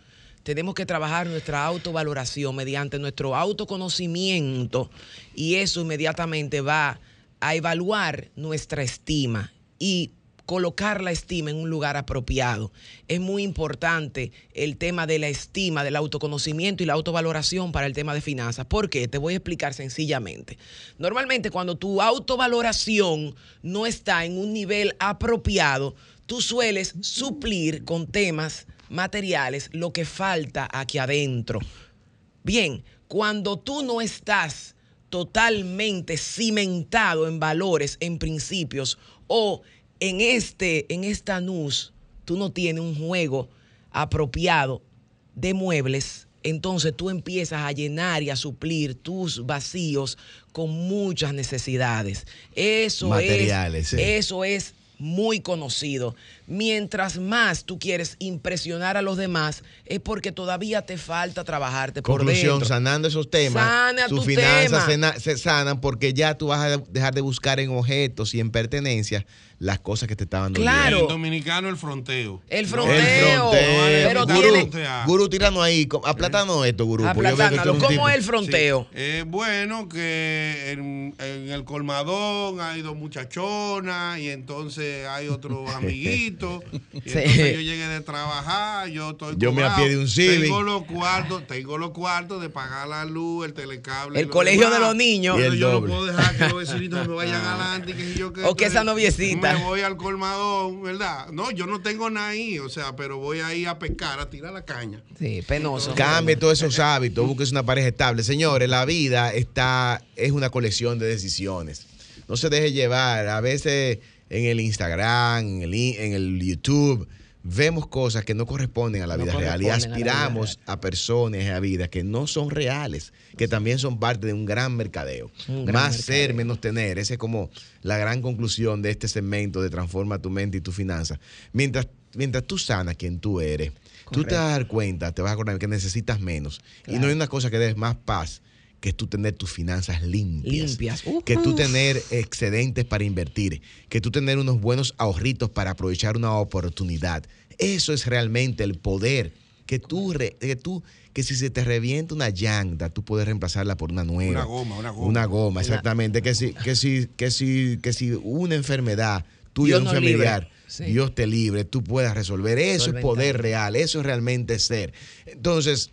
Speaker 4: Tenemos que trabajar nuestra autovaloración mediante nuestro autoconocimiento y eso inmediatamente va a evaluar nuestra estima y colocar la estima en un lugar apropiado. Es muy importante el tema de la estima, del autoconocimiento y la autovaloración para el tema de finanzas. ¿Por qué? Te voy a explicar sencillamente. Normalmente cuando tu autovaloración no está en un nivel apropiado, tú sueles suplir con temas materiales lo que falta aquí adentro. Bien, cuando tú no estás totalmente cimentado en valores, en principios, o en, este, en esta NUS, tú no tienes un juego apropiado de muebles, entonces tú empiezas a llenar y a suplir tus vacíos con muchas necesidades. Eso
Speaker 3: Materiales,
Speaker 4: es,
Speaker 3: sí.
Speaker 4: eso es muy conocido. Mientras más tú quieres impresionar a los demás, es porque todavía te falta trabajarte por
Speaker 3: Conclusión,
Speaker 4: dentro.
Speaker 3: sanando esos temas,
Speaker 4: Sana
Speaker 3: tus
Speaker 4: tu
Speaker 3: finanzas
Speaker 4: tema.
Speaker 3: se sanan porque ya tú vas a dejar de buscar en objetos y en pertenencias las cosas que te estaban doliendo.
Speaker 4: Claro.
Speaker 7: El dominicano, el fronteo.
Speaker 4: El
Speaker 7: No,
Speaker 4: fronteo.
Speaker 3: El fronteo.
Speaker 4: Pero
Speaker 3: gurú,
Speaker 4: tiene-
Speaker 3: gurú, tírano ahí. co- Aplátano esto, gurú. un
Speaker 4: ¿Cómo
Speaker 3: tipo-
Speaker 4: es el fronteo?
Speaker 7: Sí. Eh, bueno, que en, en el colmadón hay dos muchachonas y entonces hay otros amiguitos. Y
Speaker 4: Sí.
Speaker 7: entonces yo llegué de trabajar, yo estoy
Speaker 3: Yo me
Speaker 7: cobrado,
Speaker 3: apié de un Civic.
Speaker 7: Tengo los cuartos, tengo los cuartos de pagar la luz, el telecable.
Speaker 4: El
Speaker 7: lo
Speaker 4: colegio
Speaker 7: demás.
Speaker 4: de los niños.
Speaker 3: Y el
Speaker 7: yo
Speaker 3: doble.
Speaker 7: no puedo dejar que los vecinitos me vayan adelante. Que yo,
Speaker 4: O que esa noviecita.
Speaker 7: Me voy al colmadón, ¿verdad? No, yo no tengo nada ahí, o sea, pero voy ahí a pescar, a tirar la caña.
Speaker 4: Sí, penoso.
Speaker 3: Cambie todos esos hábitos, busques una pareja estable. Señores, la vida está, es una colección de decisiones. No se deje llevar. A veces en el Instagram, en el, en el YouTube, vemos cosas que no corresponden a la
Speaker 4: No
Speaker 3: vida real y
Speaker 4: a
Speaker 3: aspiramos a, personas y a vidas que no son reales, que también son parte de un gran mercadeo.
Speaker 4: Un gran
Speaker 3: Más
Speaker 4: mercadeo.
Speaker 3: ser, menos tener. Esa es como la gran conclusión de este segmento de Transforma tu mente y tu finanza. Mientras, mientras tú sanas quien tú eres, tú te vas a dar cuenta, te vas a acordar que necesitas menos. Y no hay una cosa que des más paz que tú tener tus finanzas limpias.
Speaker 4: Limpias.
Speaker 3: Que tú tener excedentes para invertir. Que tú tener unos buenos ahorritos para aprovechar una oportunidad. Eso es realmente el poder. Que tú, que tú, que si se te revienta una llanta, tú puedes reemplazarla por una nueva.
Speaker 7: Una goma, una goma.
Speaker 3: Una goma, exactamente. Que si, que si, que si, que si una enfermedad tuya de un familiar,
Speaker 4: libre. Sí.
Speaker 3: Dios te libre, tú puedas resolver. Eso es poder real, eso es realmente ser. Entonces,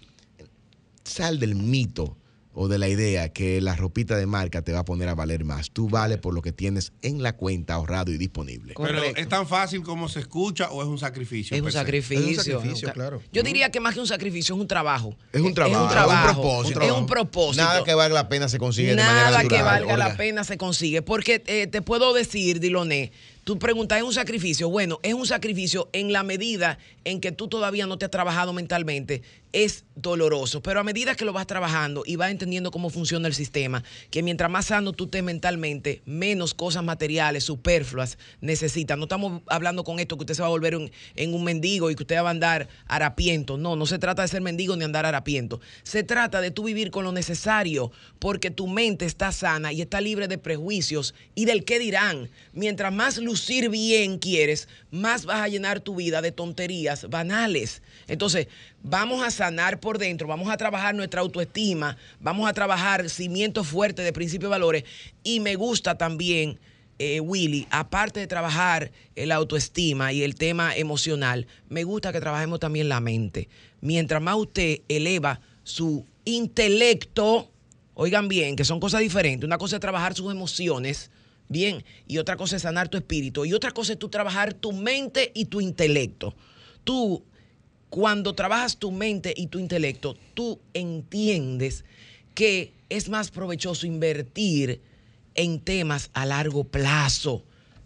Speaker 3: sal del mito o de la idea que la ropita de marca te va a poner a valer más. Tú vales por lo que tienes en la cuenta ahorrado y disponible.
Speaker 7: Pero es tan fácil como se escucha o es un sacrificio.
Speaker 4: Es un sacrificio.
Speaker 2: sacrificio,
Speaker 4: es un ca-
Speaker 2: claro.
Speaker 4: Yo diría que más que un sacrificio es un trabajo.
Speaker 3: Es un trabajo,
Speaker 4: Es un trabajo.
Speaker 3: un propósito.
Speaker 4: Es un propósito.
Speaker 3: Nada que valga la pena se consigue de manera
Speaker 4: Nada
Speaker 3: natural.
Speaker 4: que valga la pena se consigue. Porque eh, te puedo decir, Diloné, tú preguntas, ¿es un sacrificio? Bueno, es un sacrificio en la medida en que tú todavía no te has trabajado mentalmente. Es doloroso, pero a medida que lo vas trabajando y vas entendiendo cómo funciona el sistema, que mientras más sano tú estés mentalmente, menos cosas materiales, superfluas necesitas. No estamos hablando con esto que usted se va a volver un- en un mendigo y que usted va a andar harapiento. No, no se trata de ser mendigo ni andar harapiento. Se trata de tú vivir con lo necesario, porque tu mente está sana y está libre de prejuicios y del qué dirán. Mientras más lucir bien quieres, más vas a llenar tu vida de tonterías banales. Entonces, vamos a sanar por dentro, vamos a trabajar nuestra autoestima, vamos a trabajar cimientos fuertes de principios y valores. Y me gusta también eh, Willy, aparte de trabajar la autoestima y el tema emocional, me gusta que trabajemos también la mente. Mientras más usted eleva su intelecto, oigan bien, que son cosas diferentes. Una cosa es trabajar sus emociones, bien, y otra cosa es sanar tu espíritu, y otra cosa es tú trabajar tu mente y tu intelecto. Tú, cuando trabajas tu mente y tu intelecto, tú entiendes que es más provechoso invertir en temas a largo plazo.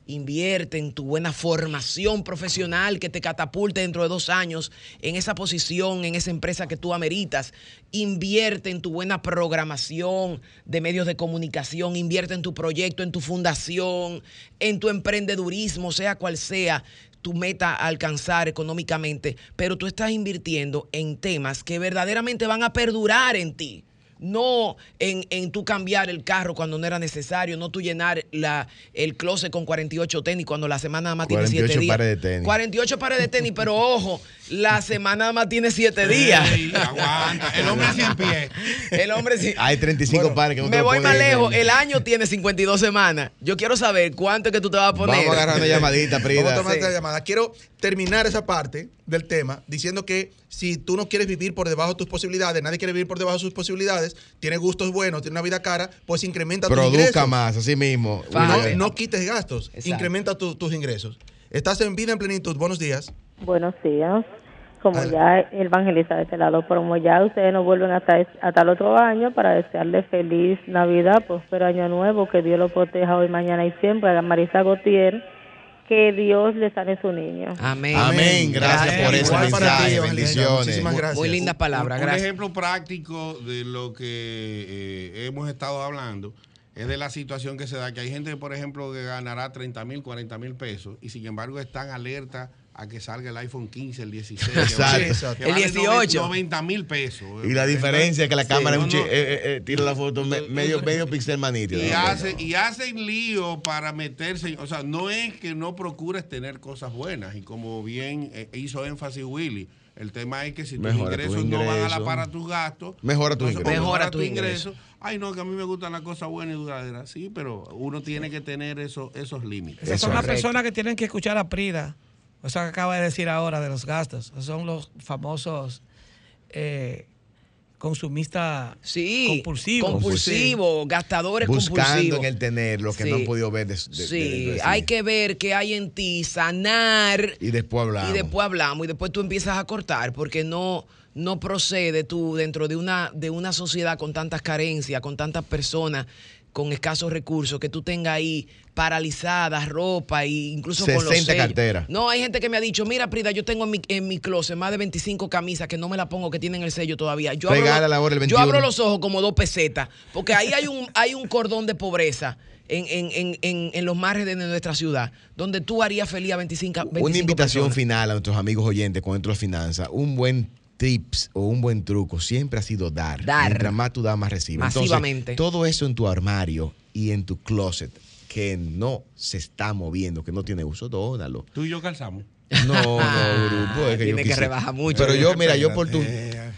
Speaker 4: Invierte en tu buena formación profesional que te catapulte dentro de dos años en esa posición, en esa empresa que tú ameritas. Invierte en tu buena programación de medios de comunicación. Invierte en tu proyecto, en tu fundación, en tu emprendedurismo, sea cual sea tu meta a alcanzar económicamente. Pero tú estás invirtiendo en temas que verdaderamente van a perdurar en ti no en, en tú cambiar el carro cuando no era necesario, no tú llenar la, el closet con 48 tenis cuando la semana nada más tiene 7
Speaker 3: 48
Speaker 4: días.
Speaker 3: pares de tenis.
Speaker 4: 48 pares de tenis, pero ojo, la semana nada más tiene 7 días.
Speaker 7: Ey, aguanta. El hombre sin pie.
Speaker 4: El hombre sí.
Speaker 3: Hay 35 pares que no
Speaker 4: Me voy más lejos.
Speaker 3: el-
Speaker 4: año tiene 52 semanas. Yo quiero saber cuánto es que tú te vas a poner.
Speaker 3: Vamos a agarrar una llamadita,
Speaker 2: Vamos a
Speaker 3: Prida.
Speaker 2: tomar
Speaker 4: Sí.
Speaker 2: esta llamada. Quiero terminar esa parte del tema diciendo que si tú no quieres vivir por debajo de tus posibilidades, nadie quiere vivir por debajo de sus posibilidades, tiene gustos buenos, tiene una vida cara, pues incrementa tus
Speaker 3: Produzca
Speaker 2: ingresos.
Speaker 3: más, así mismo.
Speaker 2: No, no quites gastos,
Speaker 4: Exacto.
Speaker 2: incrementa tu- tus ingresos. Estás en vida en plenitud. Buenos días.
Speaker 9: Buenos días. Como ya evangeliza de este lado, pero como ya ustedes no vuelven hasta, hasta el otro año para desearle feliz Navidad, próspero año nuevo, que Dios lo proteja hoy, mañana y siempre. A Marisa Gautier, que Dios le sane su niño.
Speaker 4: Amén.
Speaker 3: Amén. Gracias por ese
Speaker 2: Igual para ti,
Speaker 3: mensaje.
Speaker 2: Evangelina.
Speaker 3: Bendiciones.
Speaker 2: Muchísimas gracias.
Speaker 4: Muy lindas palabras,
Speaker 7: Un, ejemplo práctico de lo que eh, hemos estado hablando es de la situación que se da, que hay gente, por ejemplo, que ganará 30 mil, 40 mil pesos y sin embargo están alerta a que salga el iPhone 15, el 16, que
Speaker 3: Exacto.
Speaker 7: vale-
Speaker 2: Exacto.
Speaker 7: que vale
Speaker 4: El 18.
Speaker 7: 90 mil pesos.
Speaker 3: Y la diferencia es que la cámara es un
Speaker 7: no, no.
Speaker 3: chi- eh, eh, eh, tira la foto me- medio, medio pixel manito.
Speaker 7: Y, hace, y hacen lío para meterse. O sea, no es que no procures tener cosas buenas. Y como bien eh, hizo énfasis Willy, el tema es que si tus
Speaker 3: Mejora tu
Speaker 7: ingresos no van a la para tus gastos,
Speaker 3: Mejora tu
Speaker 7: entonces,
Speaker 3: ingreso.
Speaker 7: o
Speaker 4: Mejora tu ingreso.
Speaker 7: Ay, no, que a mí me gustan las cosas buenas y duraderas. Sí, pero uno tiene que tener esos, esos límites.
Speaker 5: Esas
Speaker 3: Eso
Speaker 5: son las personas que tienen que escuchar a Prida. Eso que acaba de decir ahora de los gastos. Son los famosos eh, consumistas
Speaker 4: Sí,
Speaker 5: compulsivos.
Speaker 4: compulsivos, gastadores
Speaker 3: Buscando
Speaker 4: compulsivos.
Speaker 3: en el tener lo que
Speaker 4: Sí.
Speaker 3: no han podido ver. de- de- de-
Speaker 4: sí,
Speaker 3: de- de-
Speaker 4: hay que ver qué hay en ti, sanar
Speaker 3: Y después hablamos.
Speaker 4: y después hablamos y después tú empiezas a cortar porque no no procede tú dentro de una de una sociedad con tantas carencias, con tantas personas con escasos recursos, que tú tengas ahí paralizadas ropa e incluso con los
Speaker 3: 60
Speaker 4: sellos.
Speaker 3: carteras.
Speaker 4: No, hay gente que me ha dicho, mira Prida, yo tengo en mi, en mi closet más de 25 camisas que no me las pongo, que tienen el sello todavía. Yo abro,
Speaker 3: Regálala
Speaker 4: los-
Speaker 3: ahora el
Speaker 4: yo
Speaker 3: 21.
Speaker 4: abro los ojos como dos pesetas, porque ahí hay un, hay un cordón de pobreza. En, en, en, en, los márgenes de nuestra ciudad, donde tú harías feliz a 25, 25
Speaker 3: Una invitación
Speaker 4: personas.
Speaker 3: final a nuestros amigos oyentes con las finanzas. Un buen tips o un buen truco siempre ha sido dar.
Speaker 4: Dar.
Speaker 3: Mientras más tú das, más recibes. Entonces,
Speaker 4: Masivamente.
Speaker 3: todo eso en tu armario y en tu closet que no se está moviendo, que no tiene uso, dónalo.
Speaker 7: Tú y yo calzamos.
Speaker 3: No, no, grupo. Es que yo
Speaker 4: Tiene que rebajar mucho.
Speaker 3: Pero yo, mira, yo por tu.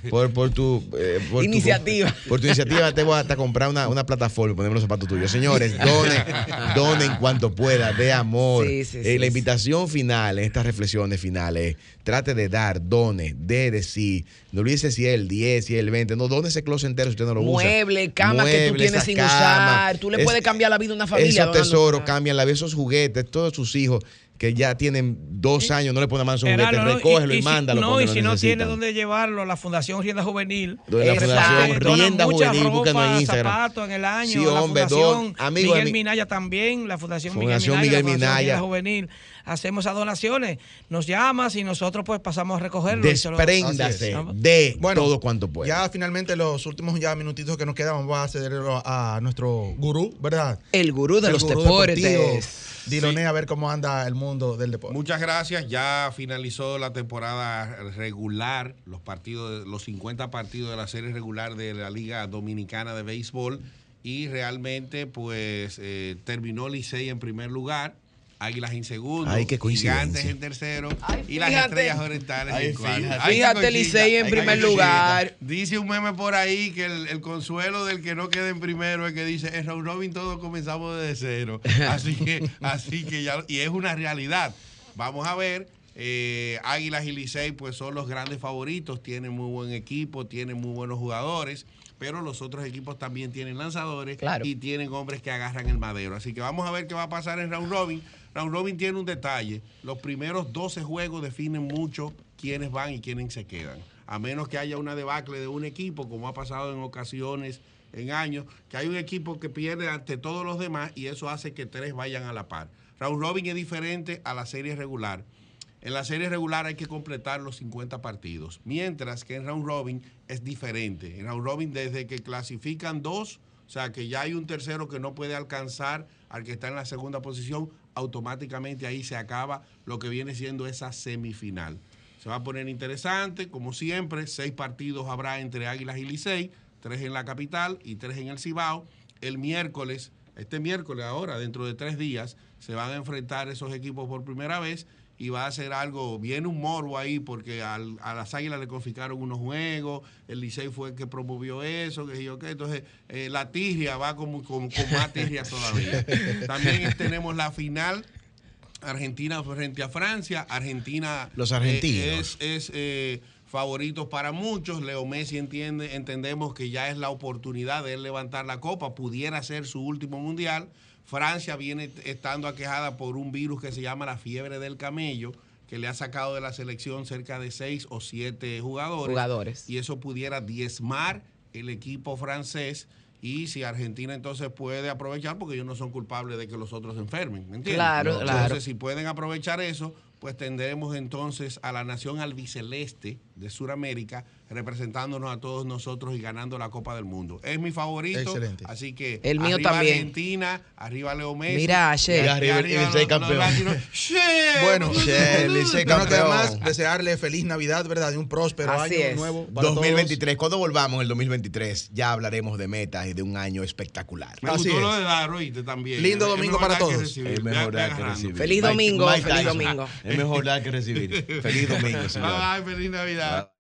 Speaker 3: Por, por tu eh, por tu-
Speaker 4: Iniciativa.
Speaker 3: por tu iniciativa te voy hasta comprar una, una plataforma y ponerme los zapatos tuyos. Señores, donen, donen cuanto pueda, de amor.
Speaker 4: Sí, sí,
Speaker 3: Eh,
Speaker 4: sí,
Speaker 3: la invitación final, en estas reflexiones finales, trate de dar, done, de decir. No olvides si es el 10, si es el 20. No, done ese closet entero si usted no lo usa.
Speaker 4: Mueble, cama que tú
Speaker 3: Mueble,
Speaker 4: tienes sin
Speaker 3: cama.
Speaker 4: usar. Tú le
Speaker 3: Es-
Speaker 4: puedes cambiar la vida a una familia.
Speaker 3: Esos tesoros cambian la vida, esos juguetes, todos sus hijos que ya tienen dos años, no le ponen más un juguete,
Speaker 5: Gerardo, ¿no?
Speaker 3: recógelo y, mándalo.
Speaker 5: No, y si no tiene dónde llevarlo, la Fundación Rienda Juvenil.
Speaker 3: La
Speaker 5: eh,
Speaker 3: Fundación Rienda Juvenil, búscanos en Instagram.
Speaker 5: zapatos en el año.
Speaker 3: Sí,
Speaker 5: la
Speaker 3: hombre,
Speaker 5: Fundación
Speaker 3: don- amigo de
Speaker 5: Miguel
Speaker 3: mi-
Speaker 5: Minaya también, la Fundación,
Speaker 3: Fundación
Speaker 5: Miguel Minaya,
Speaker 3: Miguel
Speaker 5: la Fundación
Speaker 3: Minaya.
Speaker 5: Rienda Juvenil. Hacemos esas donaciones, nos llamas y nosotros pues pasamos a recogerlo. y se lo-
Speaker 3: Despréndase
Speaker 5: es.
Speaker 3: de
Speaker 2: Bueno,
Speaker 3: todo cuanto pueda.
Speaker 2: Ya finalmente los últimos ya minutitos que nos quedan vamos a cederlo a nuestro gurú, ¿verdad?
Speaker 4: El gurú de
Speaker 2: El
Speaker 4: los
Speaker 2: gurú
Speaker 4: deportes.
Speaker 2: deportivo. Diloné a ver cómo anda el mundo del deporte.
Speaker 7: Muchas gracias. Ya finalizó la temporada regular, los partidos, los 50 partidos de la serie regular de la Liga Dominicana de Béisbol. Y realmente, pues, eh, terminó Licey en primer lugar, Águilas en segundo,
Speaker 3: Ay, qué coincidencia.
Speaker 7: Gigantes en tercero y las. Estrellas Orientales
Speaker 3: Ay,
Speaker 7: en cuarto.
Speaker 3: fíjate.
Speaker 4: Licey en primer lugar.
Speaker 7: Dice un meme por ahí que el, el consuelo del que no quede en primero es que dice, en round robin todos comenzamos desde cero. Así que, así que ya, y es una realidad. Vamos a ver. eh, Águilas y Licey pues son los grandes favoritos, tienen muy buen equipo, tienen muy buenos jugadores, pero los otros equipos también tienen lanzadores
Speaker 4: Claro.
Speaker 7: y tienen hombres que agarran el madero. Así que vamos a ver qué va a pasar en round robin. Round robin tiene un detalle, los primeros 12 juegos definen mucho quiénes van y quiénes se quedan. A menos que haya una debacle de un equipo, como ha pasado en ocasiones, en años, que hay un equipo que pierde ante todos los demás y eso hace que tres vayan a la par. Round robin es diferente a la serie regular. En la serie regular hay que completar los 50 partidos, mientras que en round robin es diferente. En round robin desde que clasifican dos, o sea que ya hay un tercero que no puede alcanzar al que está en la segunda posición, automáticamente ahí se acaba lo que viene siendo esa semifinal. Se va a poner interesante, como siempre, seis partidos habrá entre Águilas y Licey, tres en la capital y tres en el Cibao. El miércoles, este miércoles ahora, dentro de tres días, se van a enfrentar esos equipos por primera vez y va a ser algo, viene un morbo ahí porque al- a las águilas le confiscaron unos juegos, el Licey fue el que promovió eso, que yo qué, entonces eh, la tirria va como, con, con más tirria todavía. También tenemos la final. Argentina frente a Francia. Argentina
Speaker 3: Los
Speaker 7: eh,
Speaker 3: argentinos.
Speaker 7: es, es, eh, favorito para muchos. Leo Messi entiende, entendemos que ya es la oportunidad de él levantar la copa. Pudiera ser su último mundial. Francia viene estando aquejada por un virus que se llama la fiebre del camello, que le ha sacado de la selección cerca de seis o siete jugadores.
Speaker 4: Jugadores.
Speaker 7: Y eso pudiera diezmar el equipo francés. Y si Argentina entonces puede aprovechar, porque ellos no son culpables de que los otros se enfermen, ¿me entiendes?
Speaker 4: Claro,
Speaker 7: entonces,
Speaker 4: claro.
Speaker 7: si pueden aprovechar eso, pues tendremos entonces a la nación albiceleste de Sudamérica representándonos a todos nosotros y ganando la Copa del Mundo. Es mi favorito.
Speaker 2: Excelente.
Speaker 7: Así que
Speaker 4: El mío
Speaker 7: arriba
Speaker 4: también.
Speaker 7: Argentina, arriba Leo Messi.
Speaker 4: Mira, Che.
Speaker 7: y
Speaker 3: Arriba el
Speaker 7: arriba
Speaker 3: Licey
Speaker 7: los- los
Speaker 3: campeón.
Speaker 7: latinos. Che.
Speaker 2: Bueno,
Speaker 3: Che, Licey campeón.
Speaker 2: más desearle feliz Navidad, ¿verdad? Y un próspero
Speaker 4: Así
Speaker 2: año
Speaker 4: es.
Speaker 2: nuevo para
Speaker 3: 2023, cuando volvamos en el 2023, ya hablaremos de metas y de un año espectacular.
Speaker 7: Me
Speaker 2: Así
Speaker 7: gustó
Speaker 2: es.
Speaker 7: lo de Daro, ¿oíste? También.
Speaker 2: Lindo domingo para
Speaker 7: dar
Speaker 2: todos.
Speaker 7: recibir.
Speaker 3: Es mejor dar que recibir.
Speaker 4: Feliz domingo,
Speaker 3: Mike
Speaker 4: feliz domingo.
Speaker 3: Es mejor dar que recibir. Feliz domingo, señor.
Speaker 7: Bye, feliz Navidad.